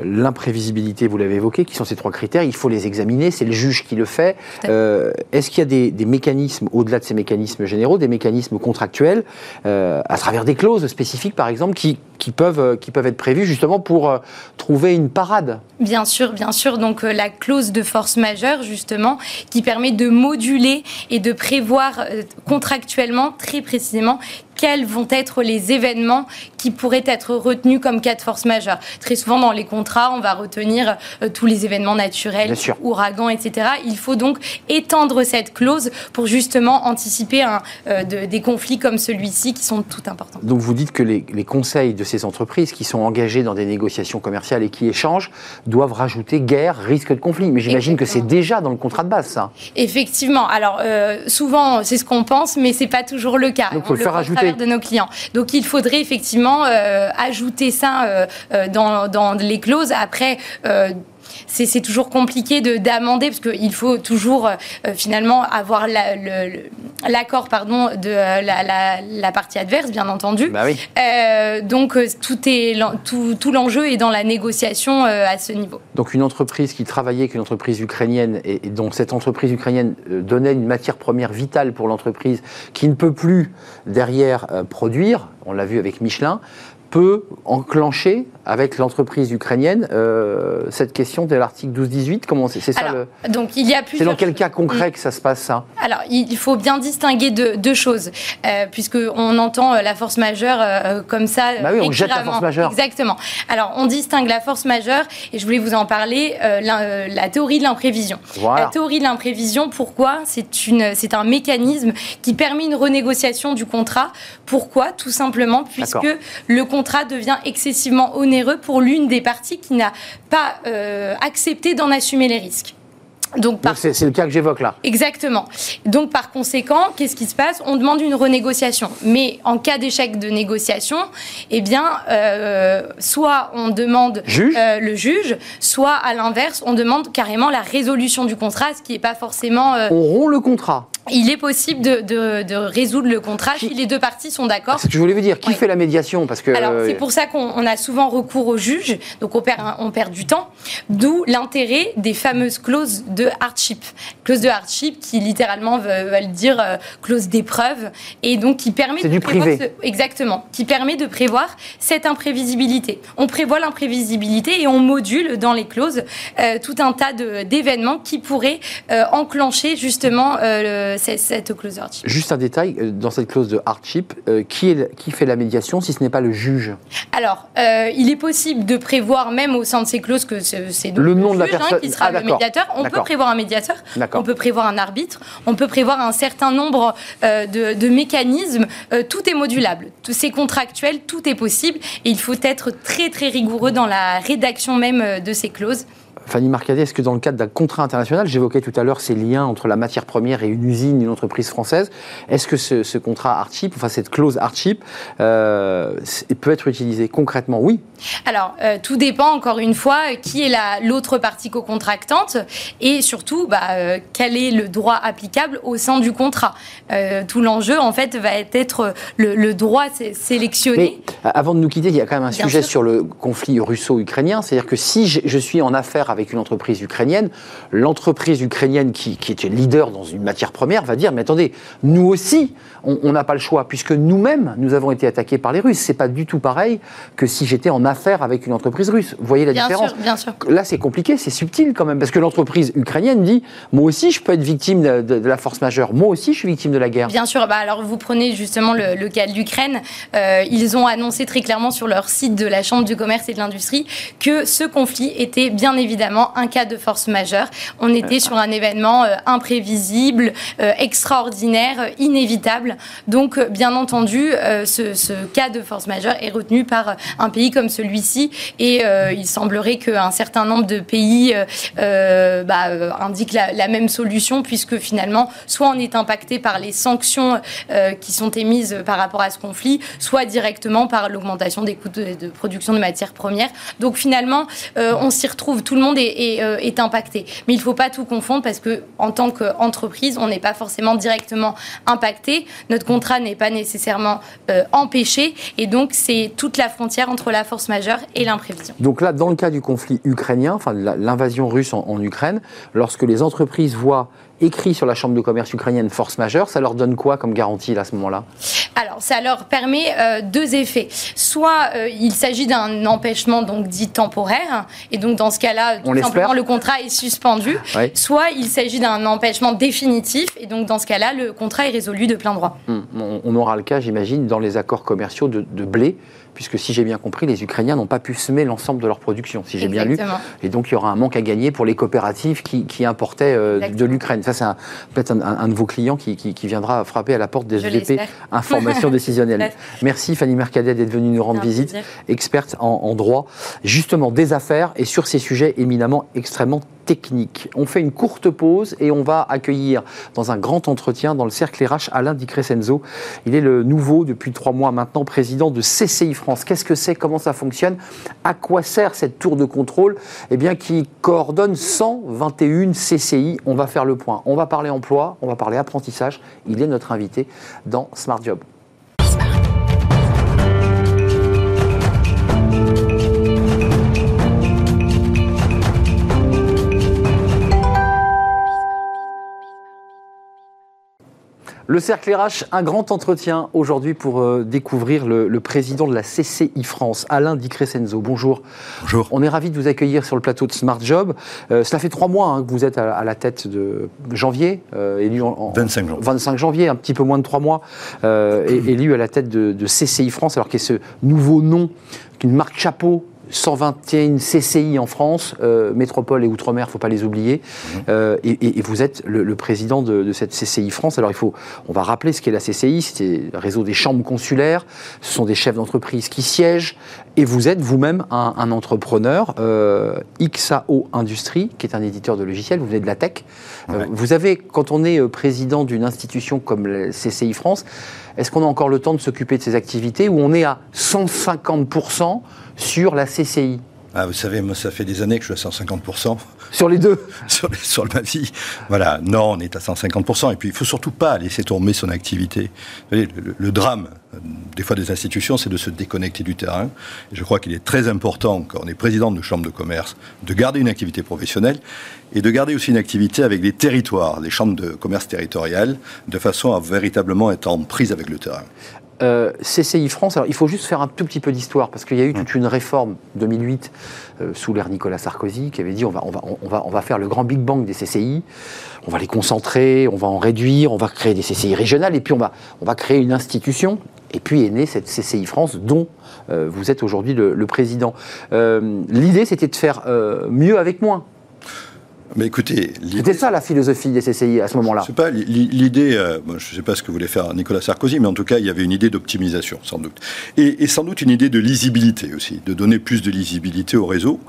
L'imprévisibilité, vous l'avez évoqué, qui sont ces trois critères, il faut les examiner, c'est le juge qui le fait. Est-ce qu'il y a des, des mécanismes, au-delà de ces mécanismes généraux, des mécanismes contractuels, à travers des clauses spécifiques, par exemple, qui, qui, peuvent, qui peuvent être prévues justement pour trouver une parade? Bien sûr, bien sûr. Donc la clause de force majeure, justement, qui permet de moduler et de prévoir euh, contractuellement, très précisément, quels vont être les événements qui pourraient être retenus comme cas de force majeure. Très souvent, dans les contrats, on va retenir euh, tous les événements naturels, ouragans, etc. Il faut donc étendre cette clause pour justement anticiper euh, des conflits comme celui-ci qui sont tout importants. Donc vous dites que les, conseils de ces entreprises qui sont engagées dans des négociations commerciales et qui échangent doivent rajouter guerre, risque de conflit. Mais j'imagine que c'est déjà dans le contrat de base, ça. Effectivement. Alors, euh, souvent, c'est ce qu'on pense, mais c'est pas toujours le cas. Donc, il faut le faire de nos clients. Donc il faudrait effectivement euh, ajouter ça euh, euh, dans, dans, les clauses. Après, c'est toujours compliqué d'amender parce qu'il faut toujours euh, euh, finalement avoir l'accord pardon de euh, la, partie adverse, bien entendu. Bah oui. donc tout est tout, tout l'enjeu est dans la négociation à ce niveau. Donc une entreprise qui travaillait avec une entreprise ukrainienne et, et donc cette entreprise ukrainienne donnait une matière première vitale pour l'entreprise qui ne peut plus derrière produire. On l'a vu avec Michelin peut enclencher avec l'entreprise ukrainienne euh, cette question de l'article 12-18 Comment c'est ça le... Donc il y a C'est dans quel cas concret que ça se passe ça? Alors il faut bien distinguer deux, choses, euh, puisque on entend euh, la force majeure euh, comme ça. Bah oui, on jette la force majeure. Exactement. Alors on distingue la force majeure et je voulais vous en parler. La, la, théorie de l'imprévision. La théorie de l'imprévision, pourquoi? C'est une, c'est un mécanisme qui permet une renégociation du contrat. Pourquoi? Tout simplement puisque le contrat contrat devient excessivement onéreux pour l'une des parties qui n'a pas euh, accepté d'en assumer les risques. Donc, c'est le cas que j'évoque là. Exactement. Donc par conséquent, qu'est-ce qui se passe? On demande une renégociation. Mais en cas d'échec de négociation, eh bien, euh, soit on demande euh, le juge, soit à l'inverse, on demande carrément la résolution du contrat, ce qui n'est pas forcément. Euh, on rompt le contrat il est possible de, résoudre le contrat si les deux parties sont d'accord. C'est ce que je voulais vous dire. Qui fait la médiation? Parce que alors c'est pour ça qu'on a souvent recours au juge, donc on perd, on perd du temps. D'où l'intérêt des fameuses clauses de hardship, clauses de hardship qui littéralement veulent, dire euh, clause d'épreuve et donc qui permet de du privé. exactement, qui permet de prévoir cette imprévisibilité. On prévoit l'imprévisibilité et on module dans les clauses euh, tout un tas d'événements qui pourraient euh, enclencher justement cette clause de hardship. Juste un détail, dans cette clause de hardship, qui, est, qui fait la médiation si ce n'est pas le juge? Alors, il est possible de prévoir, même au sein de ces clauses, que c'est le, nom de la hein, personne qui sera ah, le médiateur. On peut prévoir un médiateur, on peut prévoir un arbitre, on peut prévoir un certain nombre de, mécanismes. tout est modulable, c'est contractuel, tout est possible. Et il faut être très très rigoureux dans la rédaction même de ces clauses. Fanny Marcadet, est-ce que dans le cadre d'un contrat international, j'évoquais tout à l'heure ces liens entre la matière première et une usine, une entreprise française, est-ce que ce, contrat hardship, enfin cette clause hardship, euh, peut être utilisé concrètement? Oui. Alors, euh, tout dépend encore une fois qui est l'autre partie co-contractante et surtout bah, euh, quel est le droit applicable au sein du contrat. tout l'enjeu en fait va être le, droit sélectionné. Mais, avant de nous quitter, il y a quand même un sujet sur le conflit russo-ukrainien, c'est-à-dire que si je suis en affaire avec une entreprise ukrainienne, l'entreprise ukrainienne qui, qui est leader dans une matière première va dire mais attendez, nous aussi, on n'a pas le choix puisque nous-mêmes, nous avons été attaqués par les Russes. C'est pas du tout pareil que si j'étais en affaire avec une entreprise russe. Vous voyez la différence bien sûr. Là, c'est compliqué, c'est subtil quand même parce que l'entreprise ukrainienne dit moi aussi, je peux être victime de, la force majeure. Moi aussi, je suis victime de la guerre. Bien sûr. Bah, alors, vous prenez justement le, cas de l'Ukraine. Euh, ils ont annoncé très clairement sur leur site de la Chambre du commerce et de l'industrie que ce conflit était bien évidemment un cas de force majeure. On était sur un événement euh, imprévisible, euh, extraordinaire, euh, inévitable. Donc, bien entendu, ce, cas de force majeure est retenu par un pays comme celui-ci. Et il semblerait qu'un certain nombre de pays bah, indiquent la, même solution, puisque finalement, soit on est impacté par les sanctions qui sont émises par rapport à ce conflit, soit directement par l'augmentation des coûts de, de, production de matières premières. Donc finalement, on s'y retrouve. Tout le monde euh, est, impacté. Mais il ne faut pas tout confondre parce que en tant qu'entreprise, on n'est pas forcément directement impacté. Notre contrat n'est pas nécessairement euh, empêché. Et donc, c'est toute la frontière entre la force majeure et l'imprévision. Donc là, dans le cas du conflit ukrainien, enfin l'invasion russe en Ukraine, lorsque les entreprises voient écrit sur la Chambre de commerce ukrainienne force majeure, ça leur donne quoi comme garantie à ce moment-là? Alors, ça leur permet euh, deux effets. Soit euh, il s'agit d'un empêchement donc dit temporaire, et donc dans ce cas-là, tout simplement le contrat est suspendu. Soit il s'agit d'un empêchement définitif, et donc dans ce cas-là, le contrat est résolu de plein droit. Hum, on, aura le cas, j'imagine, dans les accords commerciaux de, de blé puisque si j'ai bien compris, les Ukrainiens n'ont pas pu semer l'ensemble de leur production, si j'ai bien lu. Et donc il y aura un manque à gagner pour les coopératives qui, importaient euh, de l'Ukraine. Ça, c'est peut-être un, de vos clients qui, viendra frapper à la porte des GP *laughs* Information décisionnelle. Merci. Fanny Mercadet d'être venue nous rendre visite, experte en, en droit, justement des affaires et sur ces sujets éminemment extrêmement technique. On fait une courte pause et on va accueillir dans un grand entretien dans le cercle RH Alain Di Crescenzo. Il est le nouveau, depuis trois mois maintenant, président de CCI France. Qu'est-ce que c'est? Comment ça fonctionne? À quoi sert cette tour de contrôle? Eh bien, qui coordonne 121 CCI. On va faire le point. On va parler emploi, on va parler apprentissage. Il est notre invité dans Smart Job. Le Cercle RH, un grand entretien aujourd'hui pour euh, découvrir le, président de la CCI France, Alain Di Crescenzo. Bonjour. Bonjour. On est ravi de vous accueillir sur le plateau de Smart Job. Euh, cela fait trois mois hein, que vous êtes à, la tête de janvier, euh, élu en, 25 janvier. 25 janvier, un petit peu moins de trois mois, élu à la tête de, CCI France, alors qu'il y a ce nouveau nom, une marque chapeau 121 CCI en France, euh, métropole et outre-mer, il ne faut pas les oublier. Mmh. Euh, et, vous êtes le, président de, cette CCI France. Alors il faut, on va rappeler ce qu'est la CCI, c'est le réseau des chambres consulaires. Ce sont des chefs d'entreprise qui siègent. Et vous êtes vous-même un, entrepreneur, euh, XAO Industrie, qui est un éditeur de logiciels. Vous venez de la tech. vous avez, quand on est président d'une institution comme la CCI France, est-ce qu'on a encore le temps de s'occuper de ces activités où on est à 150% sur la CCI ah, vous savez, moi, ça fait des années que je suis à 150%. Sur les deux *laughs* sur, sur ma vie. Voilà. Non, on est à 150%. Et puis, il faut surtout pas laisser tomber son activité. Vous voyez, le, drame, euh, des fois, des institutions, c'est de se déconnecter du terrain. Et je crois qu'il est très important, quand on est président de chambre de commerce, de garder une activité professionnelle et de garder aussi une activité avec les territoires, les chambres de commerce territoriales, de façon à véritablement être en prise avec le terrain. Euh, CCI France, alors il faut juste faire un tout petit peu d'histoire, parce qu'il y a eu toute une réforme 2008 euh, sous l'ère Nicolas Sarkozy qui avait dit on va, on, va, on, va, on va faire le grand Big Bang des CCI, on va les concentrer, on va en réduire, on va créer des CCI régionales, et puis on va, on va créer une institution. Et puis est née cette CCI France dont euh, vous êtes aujourd'hui le, le, président. L'idée c'était de faire mieux avec moins. Mais écoutez, c'était ça la philosophie des CCI à ce moment-là. pas l'idée. Euh, je ne sais pas ce que voulait faire Nicolas Sarkozy, mais en tout cas, il y avait une idée d'optimisation, sans doute, et, sans doute une idée de lisibilité aussi, de donner plus de lisibilité au réseau.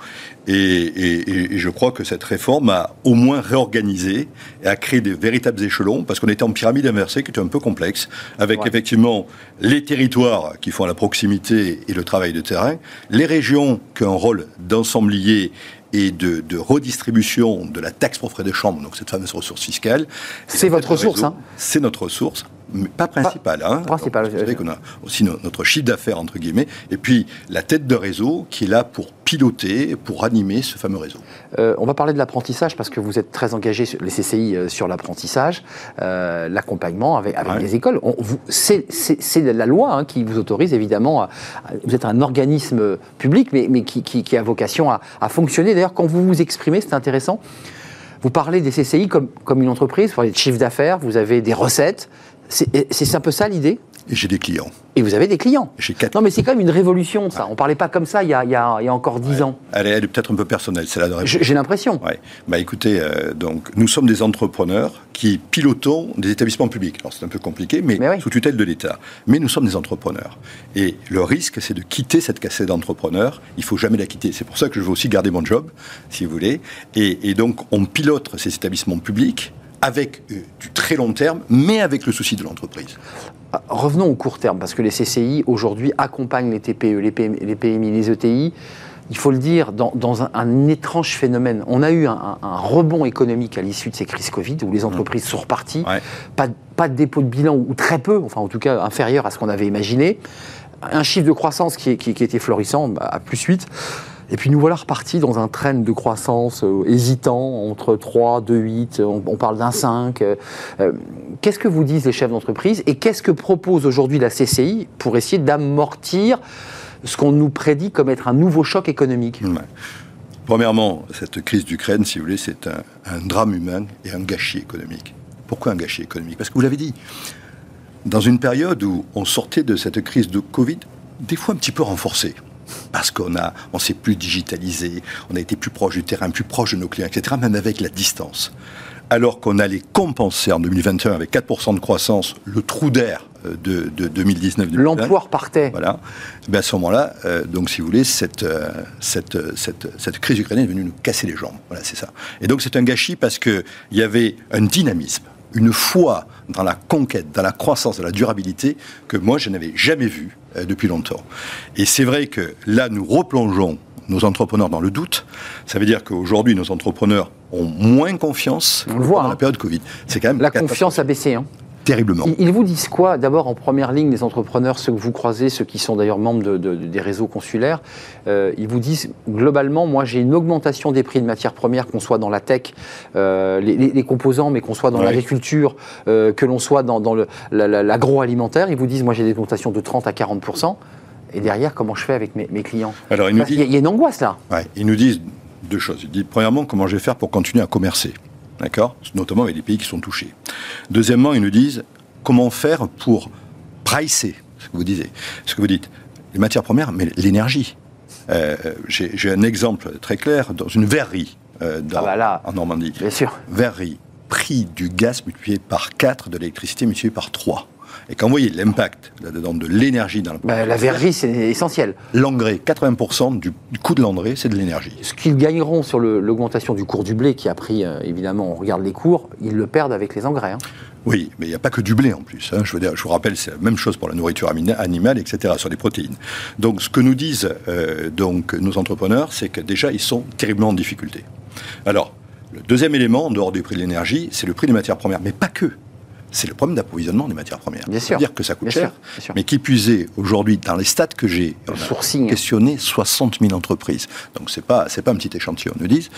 Et, je crois que cette réforme a au moins réorganisé et a créé des véritables échelons, parce qu'on était en pyramide inversée, qui était un peu complexe, avec effectivement les territoires qui font la proximité et le travail de terrain, les régions qui ont un rôle d'ensemblier et de, redistribution de la taxe pour frais de chambre, donc cette fameuse ressource fiscale. C'est votre ressource, hein C'est notre ressource mais pas principal. Hein. Principal. Vous savez qu'on a aussi notre chiffre d'affaires, entre guillemets, et puis la tête de réseau qui est là pour piloter, pour animer ce fameux réseau. Euh, on va parler de l'apprentissage parce que vous êtes très engagé, les CCI, euh, sur l'apprentissage, euh, l'accompagnement avec, avec les écoles. C'est la loi hein, qui vous autorise, évidemment, vous êtes un organisme public, mais, mais qui, qui, a vocation à, à fonctionner. D'ailleurs, quand vous vous exprimez, c'est intéressant, vous parlez des CCI comme, comme une entreprise, vous parlez de chiffre d'affaires, vous avez des recettes, c'est un peu ça l'idée? Et j'ai des clients. Et vous avez des clients? J'ai quatre. Non, mais c'est quand même une révolution, ça. On ne parlait pas comme ça il y a, il y a, il y a encore dix ans. Elle est, peut-être un peu personnelle, c'est la J'ai l'impression. Ouais. Bah écoutez, euh, donc, nous sommes des entrepreneurs qui pilotons des établissements publics. Alors c'est un peu compliqué, mais, sous tutelle de l'État. Mais nous sommes des entrepreneurs. Et le risque, c'est de quitter cette cassette d'entrepreneur. Il ne faut jamais la quitter. C'est pour ça que je veux aussi garder mon job, si vous voulez. Et, et donc, on pilote ces établissements publics avec euh, du très long terme, mais avec le souci de l'entreprise. Ah, revenons au court terme, parce que les CCI aujourd'hui accompagnent les TPE, les PMI, les, ETI. Il faut le dire, dans, un, étrange phénomène. On a eu un, rebond économique à l'issue de ces crises Covid, où les mmh. entreprises sont reparties. Pas, pas, de dépôt de bilan, ou très peu, enfin en tout cas inférieur à ce qu'on avait imaginé. Un chiffre de croissance qui, était florissant, à plus 8. Et puis nous voilà repartis dans un train de croissance euh, hésitant entre 3, 2, 8, on, parle d'un 5. Euh, euh, qu'est-ce que vous disent les chefs d'entreprise et qu'est-ce que propose aujourd'hui la CCI pour essayer d'amortir ce qu'on nous prédit comme être un nouveau choc économique? Premièrement, cette crise d'Ukraine, si vous voulez, c'est un drame humain et un gâchis économique. Pourquoi un gâchis économique? Parce que vous l'avez dit, dans une période où on sortait de cette crise de Covid, des fois un petit peu renforcée parce qu'on a, on s'est plus digitalisé, on a été plus proche du terrain, plus proche de nos clients, etc., même avec la distance. Alors qu'on allait compenser en 2021 avec 4% de croissance le trou d'air euh, de, 2019 L'emploi repartait. Voilà. Ben à ce moment-là, euh, donc si vous voulez, cette, euh, cette, cette, cette, crise ukrainienne est venue nous casser les jambes. Voilà, c'est ça. Et donc c'est un gâchis parce qu'il y avait un dynamisme, une foi dans la conquête, dans la croissance, dans la durabilité que moi je n'avais jamais vu euh, depuis longtemps. Et c'est vrai que là, nous replongeons nos entrepreneurs dans le doute. Ça veut dire qu'aujourd'hui, nos entrepreneurs ont moins confiance On le voit, dans la hein. période Covid. C'est quand même la confiance a baissé. Hein terriblement. Ils vous disent quoi D'abord, en première ligne, les entrepreneurs, ceux que vous croisez, ceux qui sont d'ailleurs membres des réseaux consulaires, euh, ils vous disent globalement, moi j'ai une augmentation des prix de matières premières, qu'on soit dans la tech, euh, les, composants, mais qu'on soit dans l'agriculture, euh, que l'on soit dans, l'agroalimentaire. Ils vous disent, moi j'ai des augmentations de 30 à 40% et derrière, comment je fais avec mes, clients? Alors, il, y a une angoisse là. ils nous disent deux choses. Ils disent, premièrement, comment je vais faire pour continuer à commercer? D'accord Notamment avec les pays qui sont touchés. Deuxièmement, ils nous disent comment faire pour pricer, ce que vous disiez, ce que vous dites, les matières premières, mais l'énergie. Euh, J'ai un exemple très clair dans une verrerie euh, dans- Ah bah là. en Normandie. Bien sûr. Verrerie, prix du gaz multiplié par 4, de l'électricité multiplié par 3. Et quand vous voyez l'impact là-dedans de l'énergie dans le Bah, la verrerie, c'est essentiel. L'engrais, 80% du, coût de l'engrais, c'est de l'énergie. Ce qu'ils gagneront sur l'augmentation du cours du blé, qui a pris, euh, évidemment, on regarde les cours, ils le perdent avec les engrais. hein. Oui, mais il n'y a pas que du blé en plus. hein. Je, veux dire, je vous rappelle, c'est la même chose pour la nourriture animale, etc., sur les protéines. Donc, ce que nous disent euh, donc, nos entrepreneurs, c'est que déjà, ils sont terriblement en difficulté. Alors, le deuxième élément, en dehors du prix de l'énergie, c'est le prix des matières premières, mais pas que. C'est le problème d'approvisionnement des matières premières. Bien sûr. dire que ça coûte Bien cher. bien sûr. Mais qui est, aujourd'hui, dans les stats que j'ai, on a questionné 60 000 entreprises. Donc, ce n'est pas, c'est pas un petit échantillon. Ils nous disent,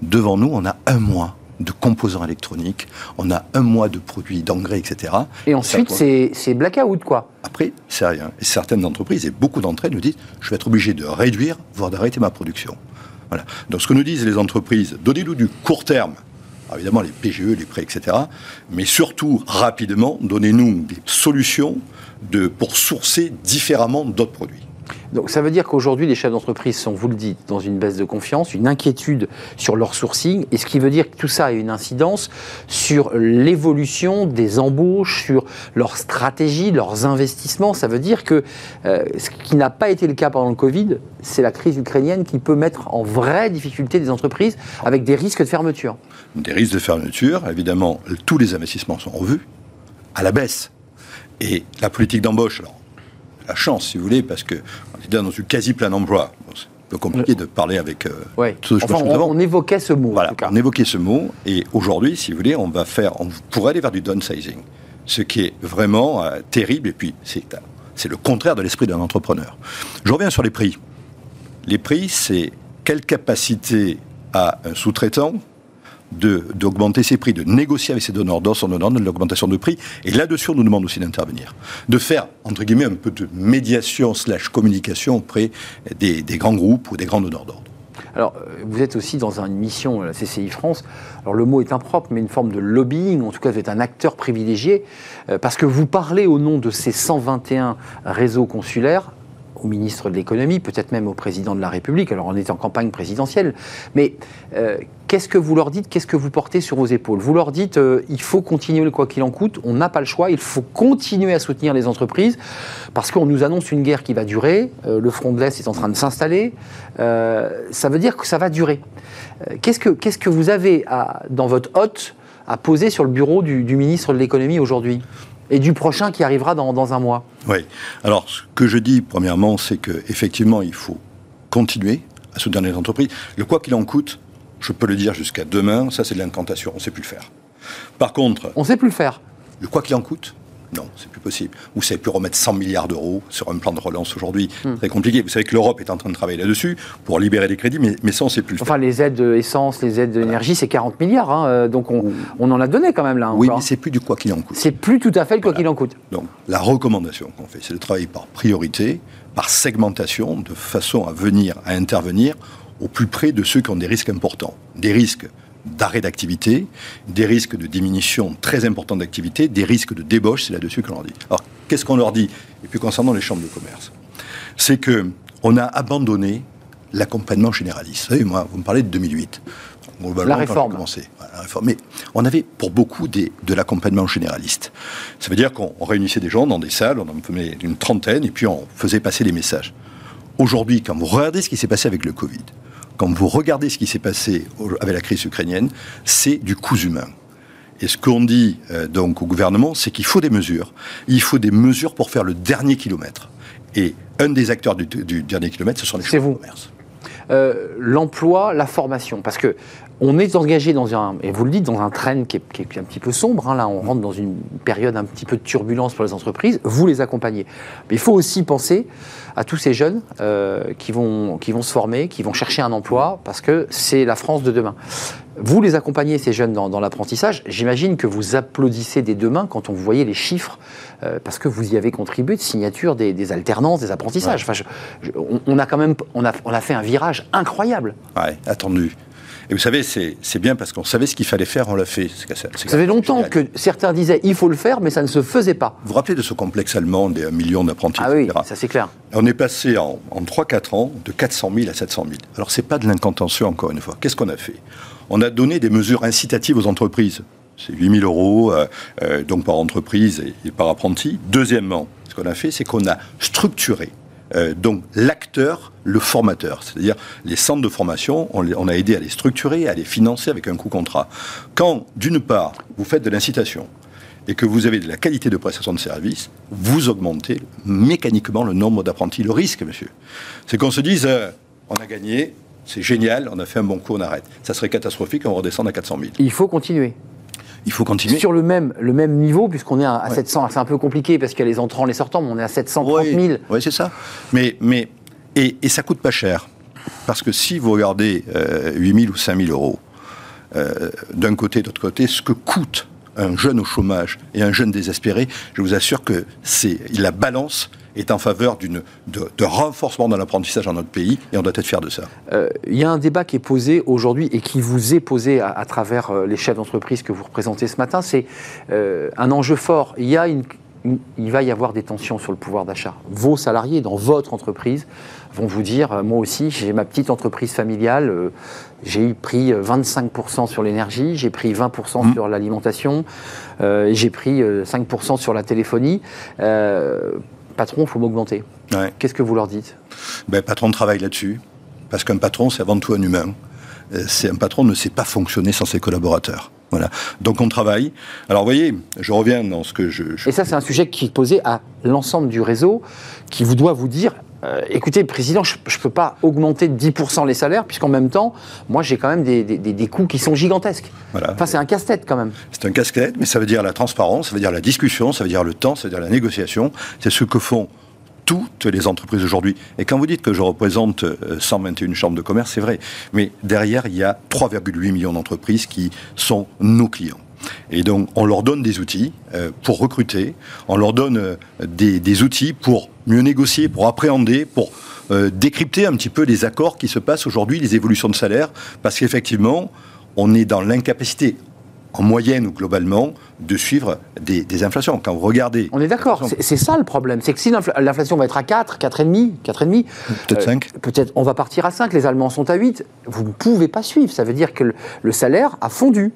devant nous, on a un mois de composants électroniques, on a un mois de produits d'engrais, etc. Et ensuite, c'est c'est blackout, quoi. après, c'est rien. Et certaines entreprises, et beaucoup d'entre elles nous disent, je vais être obligé de réduire, voire d'arrêter ma production. Voilà. Donc ce que nous disent les entreprises, donnez-nous du court terme, Évidemment les PGE, les prêts, etc. Mais surtout, rapidement, donnez-nous des solutions pour sourcer différemment d'autres produits. Donc ça veut dire qu'aujourd'hui, les chefs d'entreprise sont, vous le dites, dans une baisse de confiance, une inquiétude sur leur sourcing, et ce qui veut dire que tout ça a une incidence sur l'évolution des embauches, sur leur stratégie, leurs investissements. Ça veut dire que euh, ce qui n'a pas été le cas pendant le Covid, c'est la crise ukrainienne qui peut mettre en vraie difficulté des entreprises avec des risques de fermeture. Des risques de fermeture, évidemment, tous les investissements sont revus à la baisse. Et la politique d'embauche, alors, la chance, si vous voulez, parce qu'on est dans une quasi plein emploi. Bon, c'est un peu compliqué de parler avec euh, Ouais. tout ce Enfin, on, on évoquait ce mot, en Voilà, tout cas. on évoquait ce mot, et aujourd'hui, si vous voulez, on va faire, on pourrait aller vers du downsizing, ce qui est vraiment euh, terrible, et puis c'est c'est le contraire de l'esprit d'un entrepreneur. Je reviens sur les prix. Les prix, c'est quelle capacité a un sous-traitant d'augmenter ses prix, de négocier avec ses donneurs d'ordre son donneur de l'augmentation de prix. Et là-dessus, on nous demande aussi d'intervenir. De faire, entre guillemets, un peu de médiation slash communication auprès des, des grands groupes ou des grands donneurs d'ordre. Alors, vous êtes aussi dans une mission, la CCI France. Alors, le mot est impropre, mais une forme de lobbying. En tout cas, vous êtes un acteur privilégié euh, parce que vous parlez au nom de ces 121 réseaux consulaires au ministre de l'économie, peut-être même au président de la République. Alors, on est en campagne présidentielle. Mais euh, qu'est-ce que vous leur dites? Qu'est-ce que vous portez sur vos épaules? Vous leur dites euh, il faut continuer quoi qu'il en coûte. On n'a pas le choix. Il faut continuer à soutenir les entreprises parce qu'on nous annonce une guerre qui va durer. euh, le front de l'Est est en train de s'installer. Ça veut dire que ça va durer. Qu'est-ce que, vous avez dans votre hôte à poser sur le bureau du ministre de l'économie aujourd'hui? Et du prochain qui arrivera dans, dans un mois Oui. Alors, ce que je dis, premièrement, c'est qu'effectivement, il faut continuer à soutenir les entreprises. Le quoi qu'il en coûte, je peux le dire jusqu'à demain, ça c'est de l'incantation, on ne sait plus le faire. Par contre, On ne sait plus le faire. le quoi qu'il en coûte, non, c'est plus possible. Vous savez plus remettre 100 milliards d'euros sur un plan de relance aujourd'hui, Hmm. très compliqué. Vous savez que l'Europe est en train de travailler là-dessus pour libérer des crédits, mais, mais ça, on ne sait plus le faire. Enfin, les aides essence, les aides d'énergie, c'est 40 milliards. hein, euh, donc, on, on en a donné quand même là. oui, mais c'est plus du quoi qu'il en coûte. c'est plus tout à fait le quoi qu'il en coûte. Donc, la recommandation qu'on fait, c'est de travailler par priorité, par segmentation, de façon à venir, à intervenir au plus près de ceux qui ont des risques importants. Des risques d'arrêt d'activité, des risques de diminution très importante d'activité, des risques de débauche, c'est là-dessus qu'on leur dit. Alors, qu'est-ce qu'on leur dit? Et puis concernant les chambres de commerce, c'est que on a abandonné l'accompagnement généraliste. Vous savez, moi, vous me parlez de 2008. Globalement, La réforme. commencé, voilà, la réforme. Mais on avait pour beaucoup des- de l'accompagnement généraliste. Ça veut dire qu'on on réunissait des gens dans des salles, on en faisait une trentaine, et puis on faisait passer les messages. Aujourd'hui, quand vous regardez ce qui s'est passé avec le Covid, quand vous regardez ce qui s'est passé avec la crise ukrainienne, c'est du coût humain. Et ce qu'on dit euh, donc au gouvernement, c'est qu'il faut des mesures. Il faut des mesures pour faire le dernier kilomètre. Et un des acteurs du, du dernier kilomètre, ce sont les C'est chambres vous. de commerce. Euh, l'emploi, la formation. Parce que on est engagé dans un, et vous le dites, dans un train qui est, qui est un petit peu sombre. hein, là, on rentre dans une période un petit peu de turbulence pour les entreprises. Vous les accompagnez. Mais il faut aussi penser à tous ces jeunes euh, qui, vont, qui vont se former, qui vont chercher un emploi, parce que c'est la France de demain. Vous les accompagnez, ces jeunes, dans, dans l'apprentissage. J'imagine que vous applaudissez des deux mains quand on voyait les chiffres, euh, parce que vous y avez contribué de signature des, des alternances, des apprentissages. Enfin, je- je- on, on a quand même on a, on a fait un virage incroyable. Ouais, attendu. Et vous savez, c'est c'est bien parce qu'on savait ce qu'il fallait faire, on l'a fait. C'est- c'est- c'est Ça fait longtemps génial. que certains disaient il faut le faire, mais ça ne se faisait pas. Vous vous rappelez de ce complexe allemand des 1 million d'apprentis, Ah oui, ça c'est clair. On est passé en, en 3-4 ans de 400 000 à 700 000. Alors, ce n'est pas de l'incontention, encore une fois. Qu'est-ce qu'on a fait? On a donné des mesures incitatives aux entreprises. C'est 8 000 euros, euh, euh, donc par entreprise et, et par apprenti. Deuxièmement, ce qu'on a fait, c'est qu'on a structuré euh, donc l'acteur, le formateur, c'est-à-dire les centres de formation, on, a aidé à les structurer, à les financer avec un coût contrat. Quand, d'une part, vous faites de l'incitation, et que vous avez de la qualité de prestation de service, vous augmentez mécaniquement le nombre d'apprentis. Le risque, monsieur, c'est qu'on se dise, euh, on a gagné, c'est génial, on a fait un bon coup, on arrête. Ça serait catastrophique, on redescend à 400 000. Il faut continuer. Il faut continuer. Sur le même, le même niveau, puisqu'on est à, à Ouais. 700, c'est un peu compliqué parce qu'il y a les entrants, les sortants, mais on est à 730 000. Oui, c'est ça. Mais, mais, et, et ça coûte pas cher. Parce que si vous regardez euh, 8 000 ou 5 000 euros, euh, d'un côté, de l'autre côté, ce que coûte un jeune au chômage et un jeune désespéré, je vous assure que c'est la balance est en faveur de, de renforcement de l'apprentissage dans notre pays et on doit être fier de ça. Euh, Il y a un débat qui est posé aujourd'hui et qui vous est posé à, à travers euh, les chefs d'entreprise que vous représentez ce matin. C'est euh, un enjeu fort. Il, y a une- il va y avoir des tensions sur le pouvoir d'achat. Vos salariés dans votre entreprise vont vous dire, moi aussi, j'ai ma petite entreprise familiale, euh, j'ai pris euh, 25% sur l'énergie, j'ai pris 20% Mhm. sur l'alimentation, euh, j'ai pris euh, 5% sur la téléphonie. Euh, patron, il faut m'augmenter. Ouais. Qu'est-ce que vous leur dites? Ben, patron travaille là-dessus, parce qu'un patron, c'est avant tout un humain. Euh, C'est un patron ne sait pas fonctionner sans ses collaborateurs. Voilà. Donc on travaille. Alors vous voyez, je reviens dans ce que je. je- Et ça, c'est un sujet qui est posé à l'ensemble du réseau, qui vous doit vous dire euh, écoutez, président, je ne peux pas augmenter de 10% les salaires, puisqu'en même temps, moi, j'ai quand même des, des- coûts qui sont gigantesques. Voilà. Enfin, c'est un casse-tête quand même. C'est un casquette, mais ça veut dire la transparence, ça veut dire la discussion, ça veut dire le temps, ça veut dire la négociation. C'est ce que font toutes les entreprises aujourd'hui. Et quand vous dites que je représente euh, 121 chambres de commerce, c'est vrai. Mais derrière, il y a 3,8 millions d'entreprises qui sont nos clients. Et donc, on leur donne des outils euh, pour recruter, on leur donne euh, des, outils pour mieux négocier, pour appréhender, pour euh, décrypter un petit peu les accords qui se passent aujourd'hui, les évolutions de salaire, parce qu'effectivement, on est dans l'incapacité, en moyenne ou globalement, de suivre des, des inflations. Quand vous regardez... On est d'accord, c'est ça le problème. C'est que si l'infl- l'inflation va être à 4, 4,5, 4,5, Peut-être euh, 5. peut-être on va partir à 5, les Allemands sont à 8, vous ne pouvez pas suivre. Ça veut dire que le, le salaire a fondu.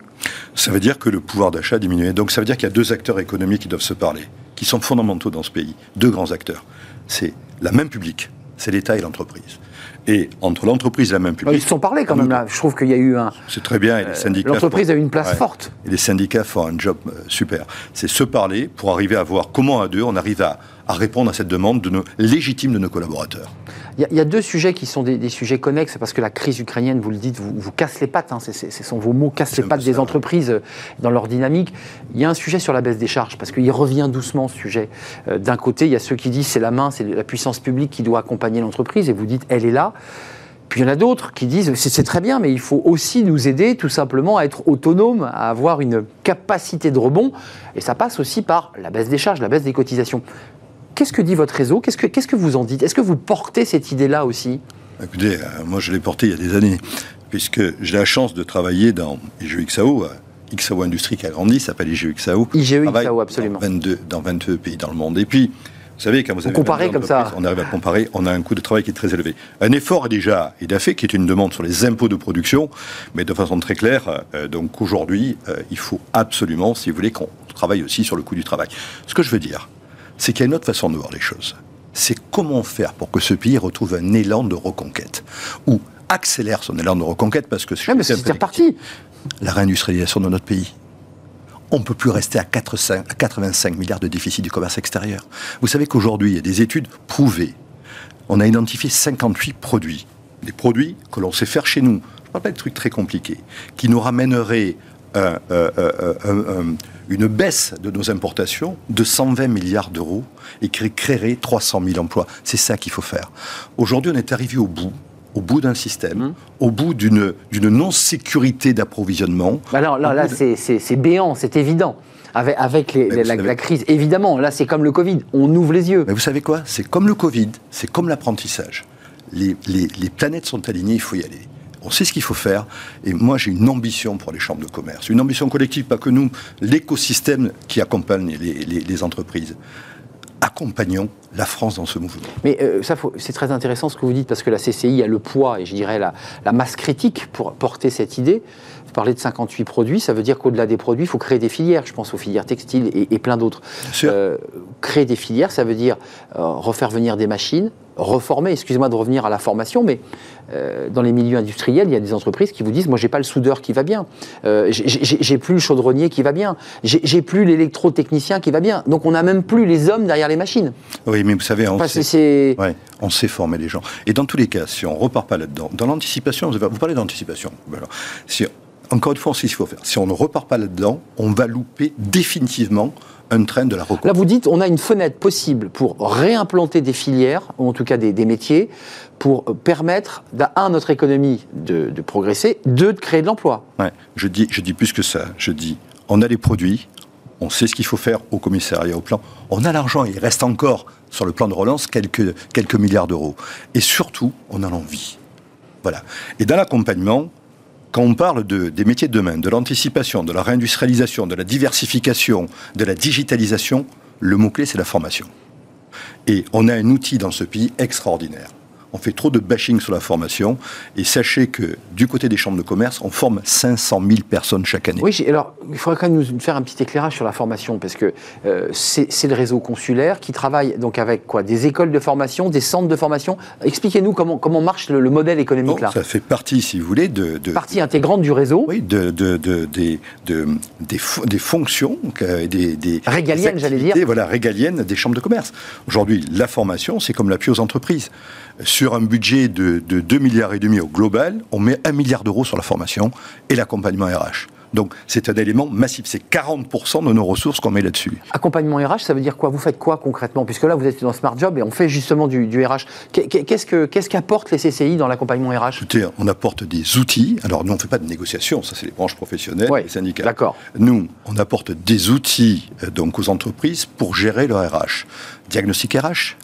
Ça veut dire que le pouvoir d'achat a diminué. Donc ça veut dire qu'il y a deux acteurs économiques qui doivent se parler, qui sont fondamentaux dans ce pays. Deux grands acteurs. C'est la même public, c'est l'État et l'entreprise. Et entre l'entreprise et la même Ils public... se sont parlé quand même là. Je trouve qu'il y a eu un. C'est très bien, et les syndicats... L'entreprise font- a eu une place Ouais. forte. Et les syndicats font un job euh, super. C'est se parler pour arriver à voir comment à deux on arrive à, à répondre à cette demande de nos, légitime de nos collaborateurs. Il y, a- il y a deux sujets qui sont des, des sujets connexes, parce que la crise ukrainienne, vous le dites, vous, vous casse les pattes, hein, ce sont vos mots, casse les pattes des ça, entreprises euh, dans leur dynamique. Il y a un sujet sur la baisse des charges, parce qu'il revient doucement ce sujet. Euh, D'un côté, il y a ceux qui disent c'est la main, c'est la puissance publique qui doit accompagner l'entreprise, et vous dites elle est là. Puis il y en a d'autres qui disent c'est c'est très bien, mais il faut aussi nous aider tout simplement à être autonome, à avoir une capacité de rebond. Et ça passe aussi par la baisse des charges, la baisse des cotisations. Qu'est-ce que dit votre réseau? Qu'est-ce que, vous en dites? Est-ce que vous portez cette idée-là aussi? Écoutez, euh, moi je l'ai porté il y a des années, puisque j'ai la chance de travailler dans IGEXAO, euh, XAO Industrie qui a grandi, s'appelle IGEXAO. IGE, travaille XAO, absolument. Dans 22, dans 22 pays dans le monde. Et puis, vous savez, quand vous avez comparez 22 comme ça. On arrive à comparer, on a un coût de travail qui est très élevé. Un effort est déjà est fait, qui est une demande sur les impôts de production, mais de façon très claire. euh, donc aujourd'hui, euh, il faut absolument, si vous voulez, qu'on travaille aussi sur le coût du travail. Ce que je veux dire, c'est qu'il y a une autre façon de voir les choses. C'est comment faire pour que ce pays retrouve un élan de reconquête, ou accélère son élan de reconquête, parce que Ouais, c'est reparti. la réindustrialisation de notre pays. On ne peut plus rester à 4, à 85 milliards de déficit du commerce extérieur. Vous savez qu'aujourd'hui, il y a des études prouvées. On a identifié 58 produits. Des produits que l'on sait faire chez nous. Je ne parle pas de trucs très compliqués. Qui nous ramèneraient un- un- un- une baisse de nos importations de 120 milliards d'euros et qui créerait 300 000 emplois. C'est ça qu'il faut faire. Aujourd'hui, on est arrivé au bout au bout d'un système, Mmh. au bout d'une non-sécurité d'approvisionnement. Bah là, là, là, de- c'est- béant, c'est évident. Avec, avec les- Mais la, savez- crise, évidemment, là, c'est comme le Covid. On ouvre les yeux. Mais vous savez quoi? C'est comme le Covid, c'est comme l'apprentissage. Les, les- les planètes sont alignées, il faut y aller. On sait ce qu'il faut faire. Et moi, j'ai une ambition pour les chambres de commerce, une ambition collective, pas que nous, l'écosystème qui accompagne les entreprises accompagnons la France dans ce mouvement. Mais euh, ça, c'est très intéressant ce que vous dites, parce que la CCI a le poids et je dirais la, masse critique pour porter cette idée. Vous parlez de 58 produits, ça veut dire qu'au-delà des produits, il faut créer des filières. Je pense aux filières textiles et, plein d'autres. Euh, créer des filières, ça veut dire euh, refaire venir des machines, reformer, excusez-moi de revenir à la formation, mais euh, dans les milieux industriels, il y a des entreprises qui vous disent, moi j'ai pas le soudeur qui va bien, euh, j'ai plus le chaudronnier qui va bien, j'ai plus l'électrotechnicien qui va bien, donc on n'a même plus les hommes derrière les machines. Oui, mais vous savez, on, sait, on sait former les gens. Et dans tous les cas, si on repart pas là-dedans, dans l'anticipation, vous parlez d'anticipation, si, encore une fois, on sait ce qu'il faut faire. Si on ne repart pas là-dedans, on va louper définitivement un train de la reconquête. Là, vous dites, on a une fenêtre possible pour réimplanter des filières, ou en tout cas des, métiers, pour permettre à notre économie de, progresser, deux, de créer de l'emploi. Ouais, je dis, je dis plus que ça. Je dis, on a les produits, on sait ce qu'il faut faire au commissariat, au plan. On a l'argent, il reste encore sur le plan de relance quelques, quelques milliards d'euros. Et surtout, on a l'envie. Voilà. Et dans l'accompagnement, quand on parle de, des métiers de demain, de l'anticipation, de la réindustrialisation, de la diversification, de la digitalisation, le mot-clé, c'est la formation. Et on a un outil dans ce pays extraordinaire on fait trop de bashing sur la formation. Et sachez que du côté des chambres de commerce, on forme 500 000 personnes chaque année. Oui, alors il faudrait quand même nous faire un petit éclairage sur la formation, parce que euh, c'est le réseau consulaire qui travaille donc avec quoi? Des écoles de formation, des centres de formation. Expliquez-nous comment, comment marche le, modèle économique là. Ça fait partie, si vous voulez, de. partie intégrante du réseau Oui, de, de, des, des, fonctions, des, des régaliennes, j'allais dire. Voilà, régaliennes des chambres de commerce. Aujourd'hui, la formation, c'est comme l'appui aux entreprises sur un budget de, de 2 milliards et demi au global, on met 1 milliard d'euros sur la formation et l'accompagnement RH. Donc c'est un élément massif, c'est 40% de nos ressources qu'on met là-dessus. Accompagnement RH, ça veut dire quoi? Vous faites quoi concrètement? Puisque là, vous êtes dans Smart Job et on fait justement du, RH. Qu'est-ce qu'apportent les CCI dans l'accompagnement RH Écoutez, on apporte des outils. Alors nous, on ne fait pas de négociation, ça c'est les branches professionnelles, les syndicats. D'accord. Nous, on apporte des outils euh, donc aux entreprises pour gérer leur RH. Diagnostic RH.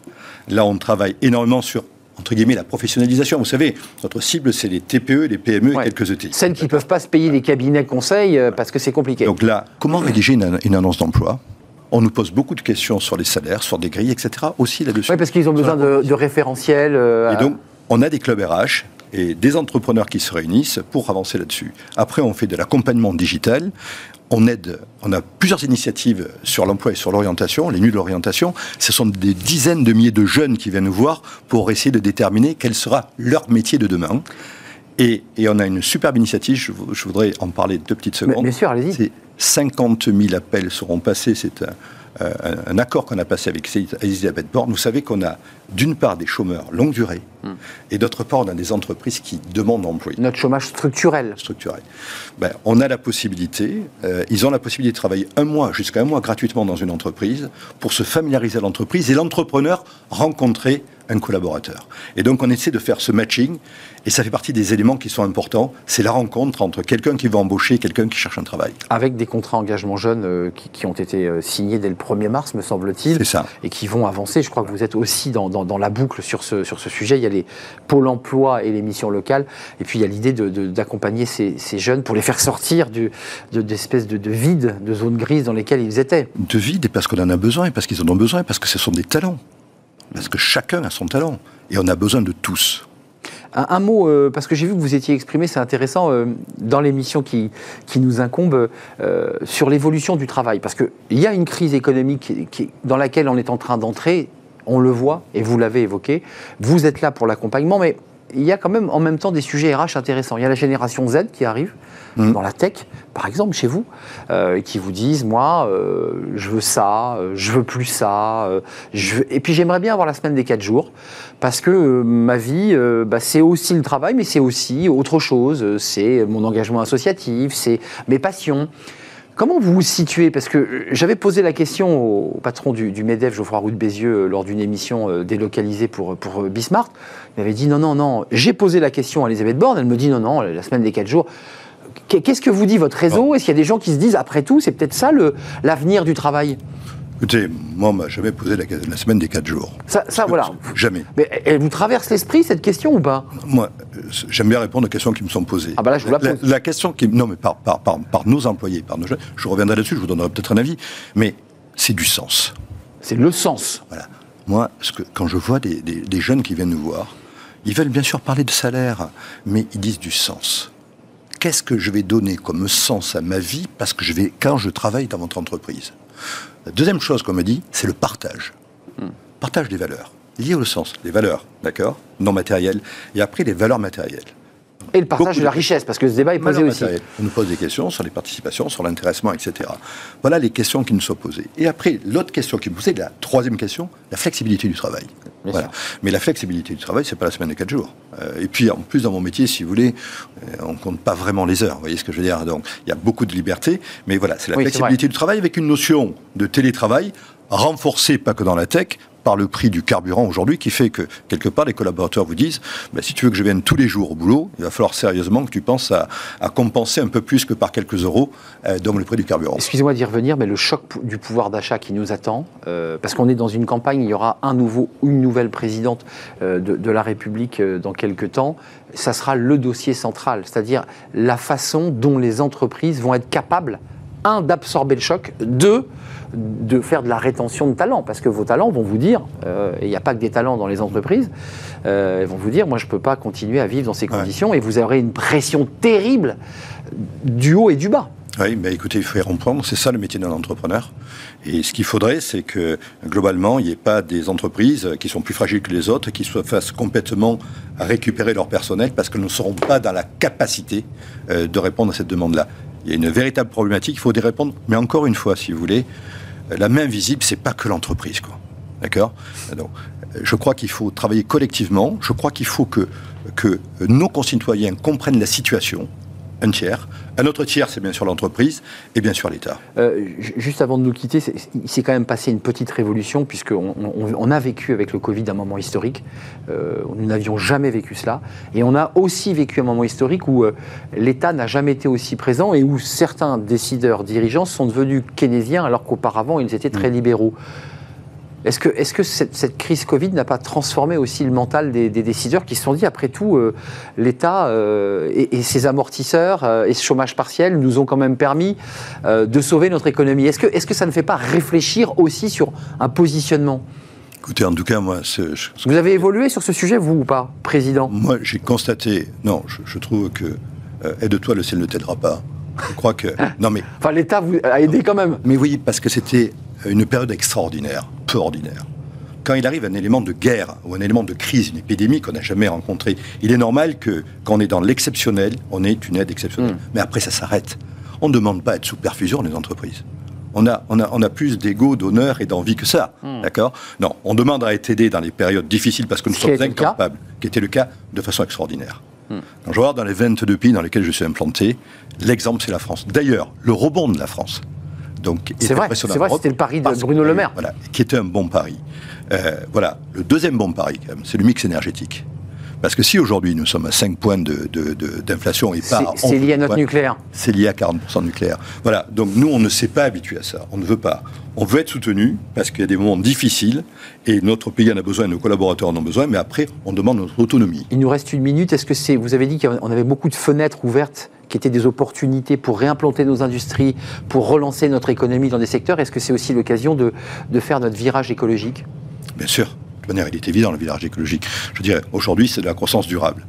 Là, on travaille énormément sur entre guillemets, la professionnalisation. Vous savez, notre cible, c'est les TPE, les PME et quelques ETI. Celles qui ne peuvent pas se payer les cabinets conseils euh, parce que c'est compliqué. Donc là, comment rédiger une, annonce d'emploi? On nous pose beaucoup de questions sur les salaires, sur des grilles, etc. aussi là-dessus. Oui, parce qu'ils ont besoin de, référentiels. Euh, et donc, on a des clubs RH et des entrepreneurs qui se réunissent pour avancer là-dessus. Après, on fait de l'accompagnement digital on aide, on a plusieurs initiatives sur l'emploi et sur l'orientation, les nuits de l'orientation. Ce sont des dizaines de milliers de jeunes qui viennent nous voir pour essayer de déterminer quel sera leur métier de demain. Et, on a une superbe initiative, je, voudrais en parler deux petites secondes. Bien sûr, allez-y. 50 000 appels seront passés, c'est un, euh, un, accord qu'on a passé avec Elisabeth Borne, vous savez qu'on a d'une part des chômeurs longue durée hmm. et d'autre part on a des entreprises qui demandent d'employer. Notre chômage structurel. Structurel. Ben, on a la possibilité, euh, ils ont la possibilité de travailler un mois, jusqu'à un mois gratuitement dans une entreprise pour se familiariser à l'entreprise et l'entrepreneur rencontrer un collaborateur. Et donc on essaie de faire ce matching, et ça fait partie des éléments qui sont importants, c'est la rencontre entre quelqu'un qui va embaucher et quelqu'un qui cherche un travail. Avec des contrats engagement jeunes euh, qui, ont été euh, signés dès le 1er mars, me semble-t-il. Et qui vont avancer. Je crois que vous êtes aussi dans, dans, la boucle sur ce, sur ce sujet. Il y a les pôles emploi et les missions locales, et puis il y a l'idée d'accompagner ces, ces, jeunes pour les faire sortir d'espèces de, de, de vide, de zones grises dans lesquelles ils étaient. De vide, et parce qu'on en a besoin, et parce qu'ils en ont besoin, et parce que ce sont des talents. Parce que chacun a son talent. Et on a besoin de tous. Un, mot, euh, parce que j'ai vu que vous étiez exprimé, c'est intéressant, euh, dans l'émission qui, qui nous incombe, euh, sur l'évolution du travail. Parce qu'il y a une crise économique dans laquelle on est en train d'entrer, on le voit, et vous l'avez évoqué. Vous êtes là pour l'accompagnement, mais il y a quand même en même temps des sujets RH intéressants. Il y a la génération Z qui arrive mmh. dans la tech, par exemple chez vous, euh, qui vous disent moi, euh, je veux ça, euh, je veux plus ça, je et puis j'aimerais bien avoir la semaine des 4 jours parce que ma vie, bah, c'est aussi le travail, mais c'est aussi autre chose. C'est mon engagement associatif, c'est mes passions. Comment vous vous situez? Parce que j'avais posé la question au, patron du, MEDEF, Geoffroy Roux de Bézieux, lors d'une émission délocalisée pour, pour Bismarck. Il m'avait dit non, non, non. J'ai posé la question à Elisabeth Borne, elle me dit non, non, la semaine des 4 jours. Qu'est-ce que vous dit votre réseau? Est-ce qu'il y a des gens qui se disent, après tout, c'est peut-être ça l'avenir du travail? Écoutez, moi, on m'a jamais posé la, la semaine des 4 jours. Ça, ça, voilà. Jamais. Mais elle vous traverse l'esprit cette question ou pas? Moi, euh, j'aime bien répondre aux questions qui me sont posées. Ah bah là, je vous la pose. La, question qui... Non, mais par, par, par, par nos employés, par nos jeunes, je reviendrai là-dessus, je vous donnerai peut-être un avis, mais c'est du sens. C'est le sens. Voilà. Moi, ce que, quand je vois des, des- des jeunes qui viennent nous voir, ils veulent bien sûr parler de salaire, mais ils disent du sens. Qu'est-ce que je vais donner comme sens à ma vie parce que je vais, quand je travaille dans votre entreprise? La deuxième chose qu'on me dit, c'est le partage. Partage des valeurs. Lié au sens. Les valeurs, d'accord Non matérielles. Et après, les valeurs matérielles. Et le partage de la richesse, parce que ce débat est posé aussi. On nous pose des questions sur les participations, sur l'intéressement, etc. Voilà les questions qui nous sont posées. Et après, l'autre question qui me posait, la troisième question, la flexibilité du travail. Voilà. Mais la flexibilité du travail, c'est pas la semaine de 4 jours. Euh, et puis, en plus, dans mon métier, si vous voulez, euh, on compte pas vraiment les heures. Vous voyez ce que je veux dire Donc, il y a beaucoup de liberté. Mais voilà, c'est la Oui, flexibilité du travail avec une notion de télétravail renforcée, pas que dans la tech, par le prix du carburant aujourd'hui, qui fait que, quelque part, les collaborateurs vous disent, bah, si tu veux que je vienne tous les jours au boulot, il va falloir sérieusement que tu penses à, compenser un peu plus que par quelques euros, euh, le prix du carburant. Excusez-moi d'y revenir, mais le choc du pouvoir d'achat qui nous attend, euh, parce qu'on est dans une campagne, il y aura un nouveau, une nouvelle présidente euh, de, de la République euh, dans quelques temps, ça sera le dossier central, c'est-à-dire la façon dont les entreprises vont être capables, un, d'absorber le choc, deux, de faire de la rétention de talents, parce que vos talents vont vous dire, euh, et il n'y a pas que des talents dans les entreprises, euh, ils vont vous dire, moi je ne peux pas continuer à vivre dans ces Ouais. conditions, et vous aurez une pression terrible du haut et du bas. Oui, mais écoutez, il faut y reprendre. C'est ça le métier d'un entrepreneur. Et ce qu'il faudrait, c'est que globalement, il n'y ait pas des entreprises qui sont plus fragiles que les autres, qui se fassent complètement récupérer leur personnel parce qu'elles ne seront pas dans la capacité euh, de répondre à cette demande-là. Il y a une véritable problématique, il faut y répondre. Mais encore une fois, si vous voulez, la main visible, c'est pas que l'entreprise, quoi. D'accord? Je crois qu'il faut travailler collectivement. Je crois qu'il faut que, que nos concitoyens comprennent la situation, un tiers. Un autre tiers, c'est bien sûr l'entreprise et bien sûr l'État. Euh, ju- juste avant de nous quitter, il s'est quand même passé une petite révolution, puisqu'on on, on a vécu avec le Covid un moment historique. Euh, nous n'avions jamais vécu cela. Et on a aussi vécu un moment historique où euh, l'État n'a jamais été aussi présent et où certains décideurs, dirigeants sont devenus keynésiens alors qu'auparavant ils étaient très libéraux. Est-ce que, cette, cette crise Covid n'a pas transformé aussi le mental des, des décideurs qui se sont dit, après tout, euh, l'État euh, et, et ses amortisseurs euh, et ce chômage partiel nous ont quand même permis de sauver notre économie? Est-ce que, ça ne fait pas réfléchir aussi sur un positionnement? Écoutez, en tout cas, moi, ce- je- Vous avez évolué sur ce sujet, vous ou pas, Président? Moi j'ai constaté, non, je, je trouve que aide-toi, le ciel ne t'aidera pas. Je crois que. *laughs* Non, mais Enfin, l'État vous a aidé quand même. Mais oui, parce que c'était une période extraordinaire, peu ordinaire. Quand il arrive un élément de guerre ou un élément de crise, une épidémie qu'on n'a jamais rencontrée, il est normal que quand on est dans l'exceptionnel, on ait une aide exceptionnelle. Mm. Mais après, ça s'arrête. On ne demande pas à être sous perfusion les entreprises. On a, on a, on a plus d'ego, d'honneur et d'envie que ça. D'accord? Non, on demande à être aidé dans les périodes difficiles parce que nous sommes incapables, qui était le cas de façon extraordinaire. Quand je regarde dans les 22 pays dans lesquels je suis implanté, l'exemple c'est la France. D'ailleurs, le rebond de la France. Donc, C'est vrai, impressionnant. c'est vrai, c'était le pari de Bruno que- Le Maire. Voilà, qui était un bon pari. Euh, voilà, le deuxième bon pari, quand même, c'est le mix énergétique. Parce que si aujourd'hui nous sommes à 5 points de- de- de- d'inflation et pas c'est 11 lié à notre points, nucléaire. c'est lié à 40% de nucléaire. Voilà, donc nous, on ne s'est pas habitué à ça. On ne veut pas. On veut être soutenu parce qu'il y a des moments difficiles et notre pays en a besoin, nos collaborateurs en ont besoin, mais après, on demande notre autonomie. Il nous reste une minute. Est-ce que c'est. Vous avez dit qu'on avait beaucoup de fenêtres ouvertes qui étaient des opportunités pour réimplanter nos industries, pour relancer notre économie dans des secteurs. Est-ce que c'est aussi l'occasion de, de faire notre virage écologique? Bien sûr. De manière, il est évident, le village écologique. Je dirais, aujourd'hui, c'est de la croissance durable.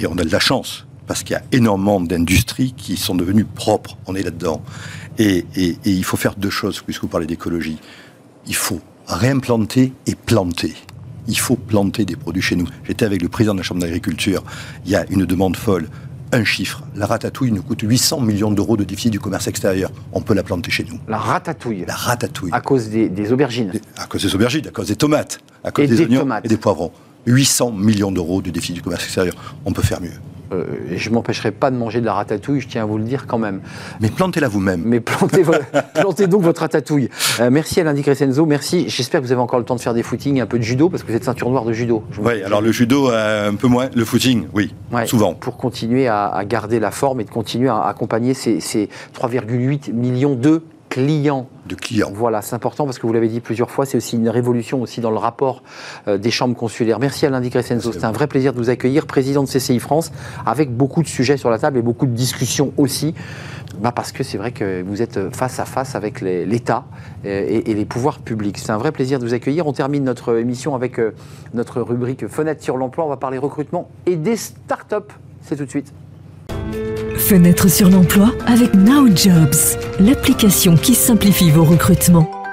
Et on a de la chance, parce qu'il y a énormément d'industries qui sont devenues propres. On est là-dedans. Et il faut faire deux choses, puisque vous parlez d'écologie. Il faut réimplanter et planter. Il faut planter des produits chez nous. J'étais avec le président de la Chambre d'agriculture. Il y a une demande folle. Un chiffre. La ratatouille nous coûte 800 millions d'euros de déficit du commerce extérieur. On peut la planter chez nous. La ratatouille, La ratatouille. à cause des, des aubergines. À cause des aubergines, à cause des tomates, à cause Et des, des oignons et des poivrons. 800 millions d'euros de déficit du commerce extérieur. On peut faire mieux. Euh, et je m'empêcherai pas de manger de la ratatouille, je tiens à vous le dire quand même. Mais plantez-la vous-même. Mais plantez, vo- *laughs* plantez donc votre ratatouille. Euh, merci Alain Di Crescenzo, merci. J'espère que vous avez encore le temps de faire des footings, un peu de judo, parce que vous êtes ceinture noire de judo. Oui, alors le judo, euh, un peu moins. Le footing, oui, Ouais, souvent. Pour continuer à, à garder la forme et de continuer à accompagner ces, ces 3,8 millions de clients. Voilà, c'est important parce que vous l'avez dit plusieurs fois, c'est aussi une révolution aussi dans le rapport euh, des chambres consulaires. Merci Alain Di Crescenzo, c'est un vrai plaisir de vous accueillir, président de CCI France, avec beaucoup de sujets sur la table et beaucoup de discussions aussi. Bah parce que c'est vrai que vous êtes face à face avec l'État et, et, les pouvoirs publics. C'est un vrai plaisir de vous accueillir. On termine notre émission avec euh, notre rubrique Fenêtre sur l'emploi. On va parler recrutement et des startups. C'est tout de suite. Fenêtre sur l'emploi avec Now Jobs, l'application qui simplifie vos recrutements.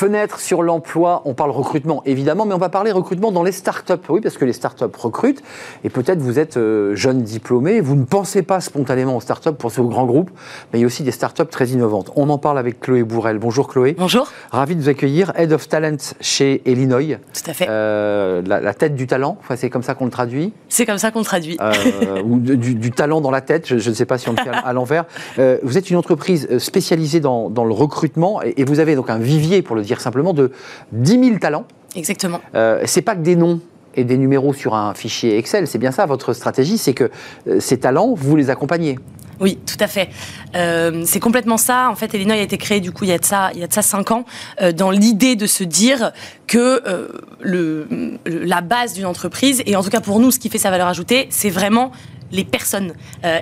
Fenêtre sur l'emploi, on parle recrutement évidemment, mais on va parler recrutement dans les startups. Oui, parce que les startups recrutent, et peut-être vous êtes euh, jeune diplômé, vous ne pensez pas spontanément aux startups pour ce grand groupe, mais il y a aussi des startups très innovantes. On en parle avec Chloé Bourrel. Bonjour Chloé. Bonjour. Ravi de vous accueillir, Head of Talent chez Illinois. Tout à fait. Euh, la, tête du talent, enfin, c'est comme ça qu'on le traduit? C'est comme ça qu'on le traduit. Euh, ou du, talent dans la tête, je, ne sais pas si on le fait à, l'envers. vous êtes une entreprise spécialisée dans, le recrutement, et, et vous avez donc un vivier, pour le dire simplement, de 10 000 talents. Exactement. Euh, c'est pas que des noms et des numéros sur un fichier Excel, c'est bien ça votre stratégie, c'est que euh, ces talents, vous les accompagnez. Oui, tout à fait. Euh, c'est complètement ça. En fait, Illinois a été créé du coup il y a de ça, il y a de ça cinq ans, euh, dans l'idée de se dire que le, la base d'une entreprise, et en tout cas pour nous, ce qui fait sa valeur ajoutée, c'est vraiment les personnes.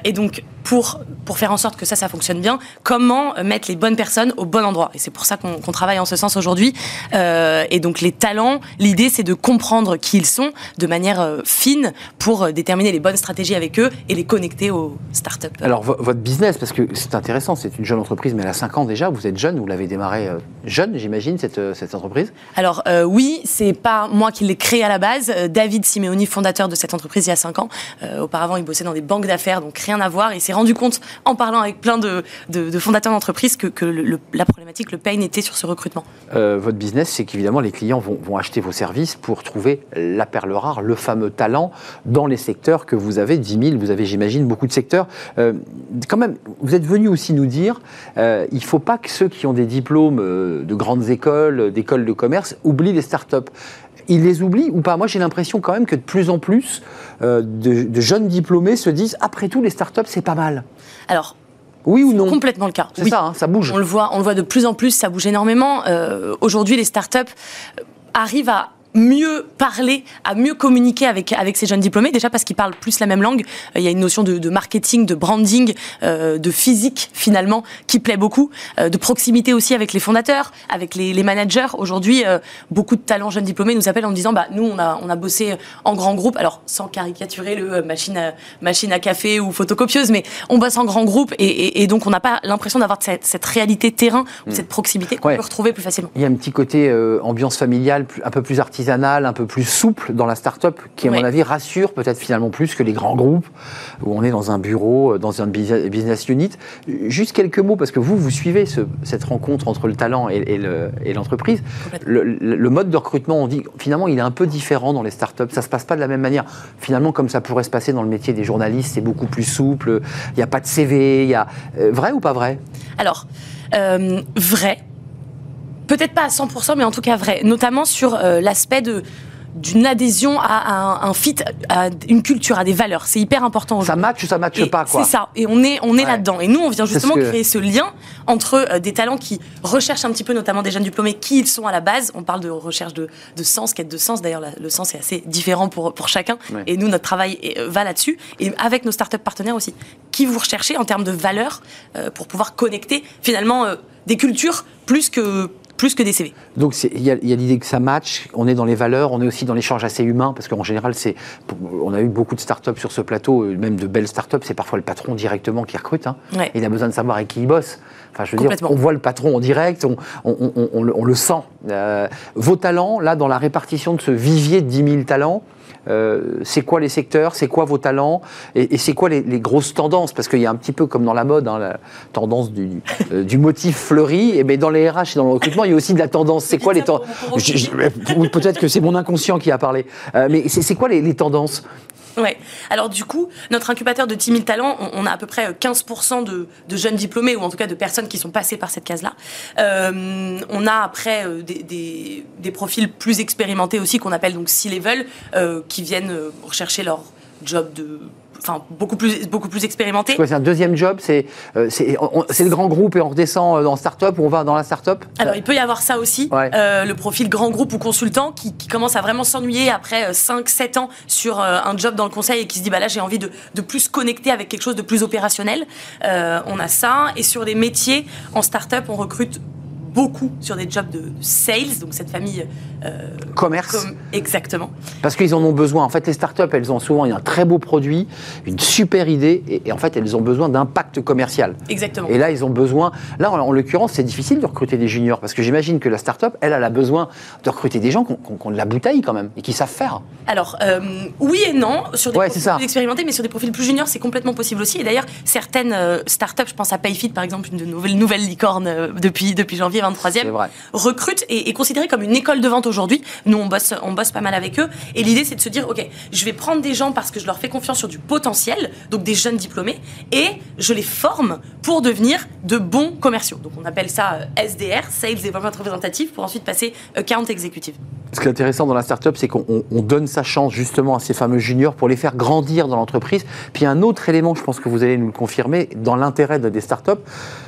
et donc, pour, pour faire en sorte que ça, ça fonctionne bien, comment euh, mettre les bonnes personnes au bon endroit. Et c'est pour ça qu'on travaille en ce sens aujourd'hui. Euh, et donc les talents, l'idée c'est de comprendre qui ils sont de manière euh, fine pour déterminer les bonnes stratégies avec eux et les connecter aux startups. Alors votre business, parce que c'est intéressant, c'est une jeune entreprise, mais elle a 5 ans déjà, vous êtes jeune, vous l'avez démarré jeune, j'imagine, cette, cette entreprise Alors oui, c'est pas moi qui l'ai créé à la base. David Simeoni, fondateur de cette entreprise il y a 5 ans. auparavant, il bossait dans des banques d'affaires, donc rien à voir. Et c'est rendu compte, en parlant avec plein de, fondateurs d'entreprises, que, la problématique, le pain était sur ce recrutement. Euh, votre business, c'est qu'évidemment, les clients vont, acheter vos services pour trouver la perle rare, le fameux talent dans les secteurs que vous avez, 10 000, vous avez, j'imagine, beaucoup de secteurs. Euh, quand même, vous êtes venu aussi nous dire, euh, il ne faut pas que ceux qui ont des diplômes de grandes écoles, d'écoles de commerce, oublient les startups ils les oublient ou pas? Moi, j'ai l'impression quand même que de plus en plus euh, de, jeunes diplômés se disent après tout, les startups, c'est pas mal. Alors. Oui ou non? Complètement le cas. C'est ça, hein, ça bouge. On le voit, on le voit de plus en plus, ça bouge énormément. Euh, aujourd'hui, les startups arrivent à mieux parler, à mieux communiquer avec, avec ces jeunes diplômés, déjà parce qu'ils parlent plus la même langue. Euh, il y a une notion de, marketing, de branding, euh, de physique finalement, qui plaît beaucoup, euh, de proximité aussi avec les fondateurs, avec les, managers. Aujourd'hui, beaucoup de talents jeunes diplômés nous appellent en disant, bah, nous, on a, on a bossé en grand groupe, alors sans caricaturer le machine à, machine à café ou photocopieuse, mais on bosse en grand groupe et, donc on n'a pas l'impression d'avoir cette, réalité terrain ou hmm. cette proximité qu'on peut retrouver plus facilement. Il y a un petit côté ambiance familiale, un peu plus artisanal un peu plus souple dans la start-up, qui, à mon avis, rassure peut-être finalement plus que les grands groupes, où on est dans un bureau, euh, dans un business unit. Juste quelques mots, parce que vous, vous suivez cette rencontre entre le talent et, l'entreprise. Le, mode de recrutement, on dit, finalement, il est un peu différent dans les start-up. Ça se passe pas de la même manière. Finalement, comme ça pourrait se passer dans le métier des journalistes, c'est beaucoup plus souple. Il n'y a pas de CV. Il y a... Euh, vrai ou pas vrai? Alors, euh, vrai peut-être pas à 100%, mais en tout cas vrai, notamment sur euh, l'aspect de d'une adhésion à un, fit, à une culture, à des valeurs. C'est hyper important. Ça match ou ça matche pas, quoi. C'est ça. Et on est, on est là-dedans. Et nous, on vient justement créer ce lien entre euh, des talents qui recherchent un petit peu, notamment des jeunes diplômés, qui ils sont à la base. On parle de recherche de, de sens, quête de sens. D'ailleurs, le sens est assez différent pour, pour chacun. Et nous, notre travail euh, va là-dessus. Et avec nos startups partenaires aussi. Qui vous recherchez en termes de valeurs pour pouvoir connecter finalement des cultures plus que plus que des CV. Donc il y a, l'idée que ça match, on est dans les valeurs, on est aussi dans l'échange assez humain, parce qu'en général, c'est, on a eu beaucoup de startups sur ce plateau, euh, même de belles startups, c'est parfois le patron directement qui recrute. Hein. Il a besoin de savoir avec qui il bosse. Enfin, je veux dire, on voit le patron en direct, on, le sent. Euh, vos talents, là, dans la répartition de ce vivier de 10 000 talents, euh, c'est quoi les secteurs, c'est quoi vos talents, et, c'est quoi les, grosses tendances? Parce qu'il y a un petit peu comme dans la mode, hein, la tendance du, euh, du motif fleuri, et bien dans les RH et dans le recrutement, il y a aussi de la tendance. C'est quoi les tendances Peut-être que c'est mon inconscient qui a parlé. Euh, mais c'est quoi les, tendances? Ouais. Alors du coup, notre incubateur de 10 000 talents, on, a à peu près 15% de, de, jeunes diplômés, ou en tout cas de personnes qui sont passées par cette case-là. Euh, on a après euh, des, profils plus expérimentés aussi, qu'on appelle donc C-level, euh, qui viennent rechercher leur job de enfin beaucoup plus beaucoup plus expérimenté. C'est un deuxième job, c'est euh, c'est le grand groupe et on redescend dans start-up ou on va dans la start-up Alors il peut y avoir ça aussi, euh, le profil grand groupe ou consultant qui, commence à vraiment s'ennuyer après 5-7 euh, ans sur un job dans le conseil et qui se dit bah là j'ai envie de, de, plus connecter avec quelque chose de plus opérationnel. on a ça et sur les métiers en start-up on recrute beaucoup sur des jobs de sales, donc cette famille euh, commerce. exactement. Parce qu'ils en ont besoin. En fait, les startups, elles ont souvent un très beau produit, une super idée, et, en fait, elles ont besoin d'impact commercial. Exactement. Et là, ils ont besoin. Là, en, l'occurrence, c'est difficile de recruter des juniors, parce que j'imagine que la startup, elle, elle a besoin de recruter des gens qui ont, de la bouteille quand même, et qui savent faire. Alors, euh, oui et non, sur des profils plus expérimentés, mais sur des profils plus juniors, c'est complètement possible aussi. Et d'ailleurs, certaines euh, startups, je pense à Payfit par exemple, une nouvelle, nouvelle licorne depuis, depuis janvier 23e, recrutent et est considérée comme une école de vente aujourd'hui. Nous, on bosse, on bosse pas mal avec eux. Et l'idée, c'est de se dire, OK, je vais prendre des gens parce que je leur fais confiance sur du potentiel, donc des jeunes diplômés, et je les forme pour devenir de bons commerciaux. Donc, on appelle ça euh, SDR, Sales Development Representative, pour ensuite passer euh, Account Executive. Ce qui est intéressant dans la startup, c'est qu'on donne sa chance justement à ces fameux juniors pour les faire grandir dans l'entreprise. Puis un autre élément, je pense que vous allez nous le confirmer, dans l'intérêt des startups,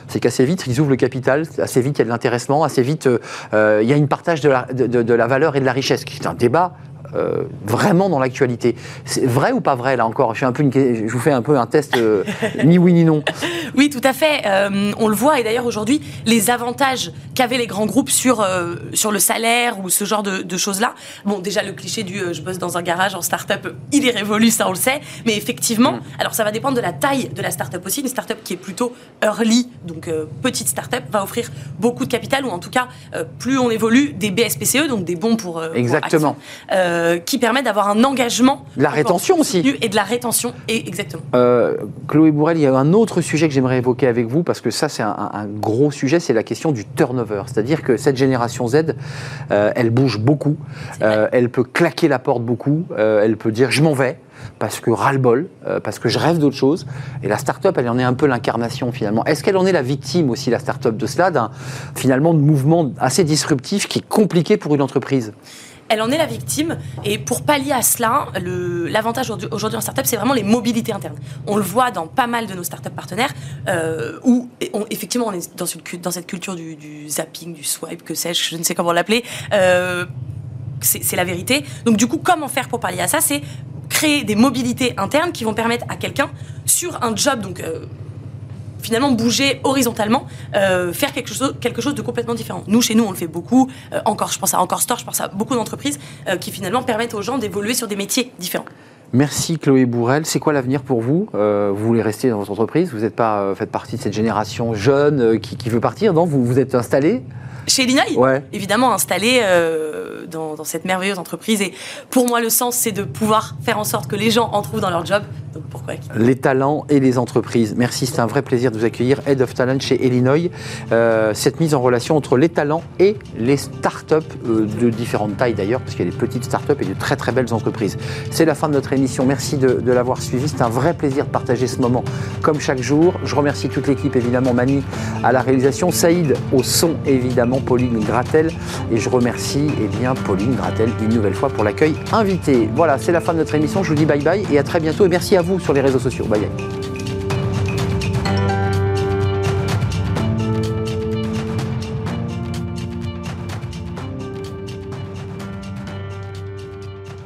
c'est qu'assez vite, ils ouvrent le capital, assez vite, il y a de assez vite, euh, il y a une partage de la, de la valeur et de la richesse, qui est un débat euh, vraiment dans l'actualité. C'est vrai ou pas vrai là encore? Je, un peu je vous fais un peu un test euh, ni oui ni non. *laughs* Oui, tout à fait. Euh, on le voit et d'ailleurs aujourd'hui, les avantages qu'avaient les grands groupes sur, sur le salaire ou ce genre de, choses-là. Bon, déjà le cliché du je bosse dans un garage en start-up, il est révolu, ça on le sait. Mais effectivement, mm. alors ça va dépendre de la taille de la start-up aussi. Une start-up qui est plutôt early, donc petite start-up, va offrir beaucoup de capital ou en tout cas, plus on évolue, des BSPCE, donc des bons pour. Exactement. Euh, qui permet d'avoir un engagement. La rétention aussi. Et de la rétention, et exactement. Euh, Chloé Bourrel, il y a un autre sujet que j'aimerais évoquer avec vous, parce que ça, c'est un, gros sujet, c'est la question du turnover. C'est-à-dire que cette génération Z, euh, elle bouge beaucoup, elle peut claquer la porte beaucoup, elle peut dire je m'en vais parce que ras-le-bol, parce que je rêve d'autre chose. Et la start-up, elle en est un peu l'incarnation finalement. Est-ce qu'elle en est la victime aussi, la start-up, de cela, d'un finalement de mouvement assez disruptif qui est compliqué pour une entreprise? Elle en est la victime. Et pour pallier à cela, l'avantage aujourd'hui en startup, c'est vraiment les mobilités internes. On le voit dans pas mal de nos startups partenaires, euh, où effectivement on est dans, cette culture du, zapping, du swipe, que sais-je, je ne sais comment l'appeler. Euh, c'est la vérité. Donc du coup, comment faire pour pallier à ça? C'est créer des mobilités internes qui vont permettre à quelqu'un sur un job, donc euh, finalement bouger horizontalement, euh, faire quelque chose, quelque chose de complètement différent. Nous, chez nous, on le fait beaucoup. Euh, encore, je pense à Encore Store, je pense à beaucoup d'entreprises euh, qui finalement permettent aux gens d'évoluer sur des métiers différents. Merci Chloé Bourrel. C'est quoi l'avenir pour vous? Vous voulez rester dans votre entreprise? Vous n'êtes pas faites partie de cette génération jeune qui, veut partir Non? Vous vous êtes installé chez Elinaï, évidemment installé euh, dans, cette merveilleuse entreprise. Et pour moi, le sens, c'est de pouvoir faire en sorte que les gens en trouvent dans leur job. Donc pourquoi Les talents et les entreprises. Merci, c'est un vrai plaisir de vous accueillir. Head of Talent chez Illinois. Euh, cette mise en relation entre les talents et les startups euh, de différentes tailles d'ailleurs, parce qu'il y a des petites startups et de très très belles entreprises. C'est la fin de notre Merci de, l'avoir suivi. C'est un vrai plaisir de partager ce moment comme chaque jour. Je remercie toute l'équipe, évidemment, Mani à la réalisation, Saïd au son, évidemment. Pauline Gratel. Et je remercie eh Pauline Gratel une nouvelle fois pour l'accueil invité. Voilà, c'est la fin de notre émission. Je vous dis bye bye et à très bientôt. Et merci à vous sur les réseaux sociaux. Bye bye.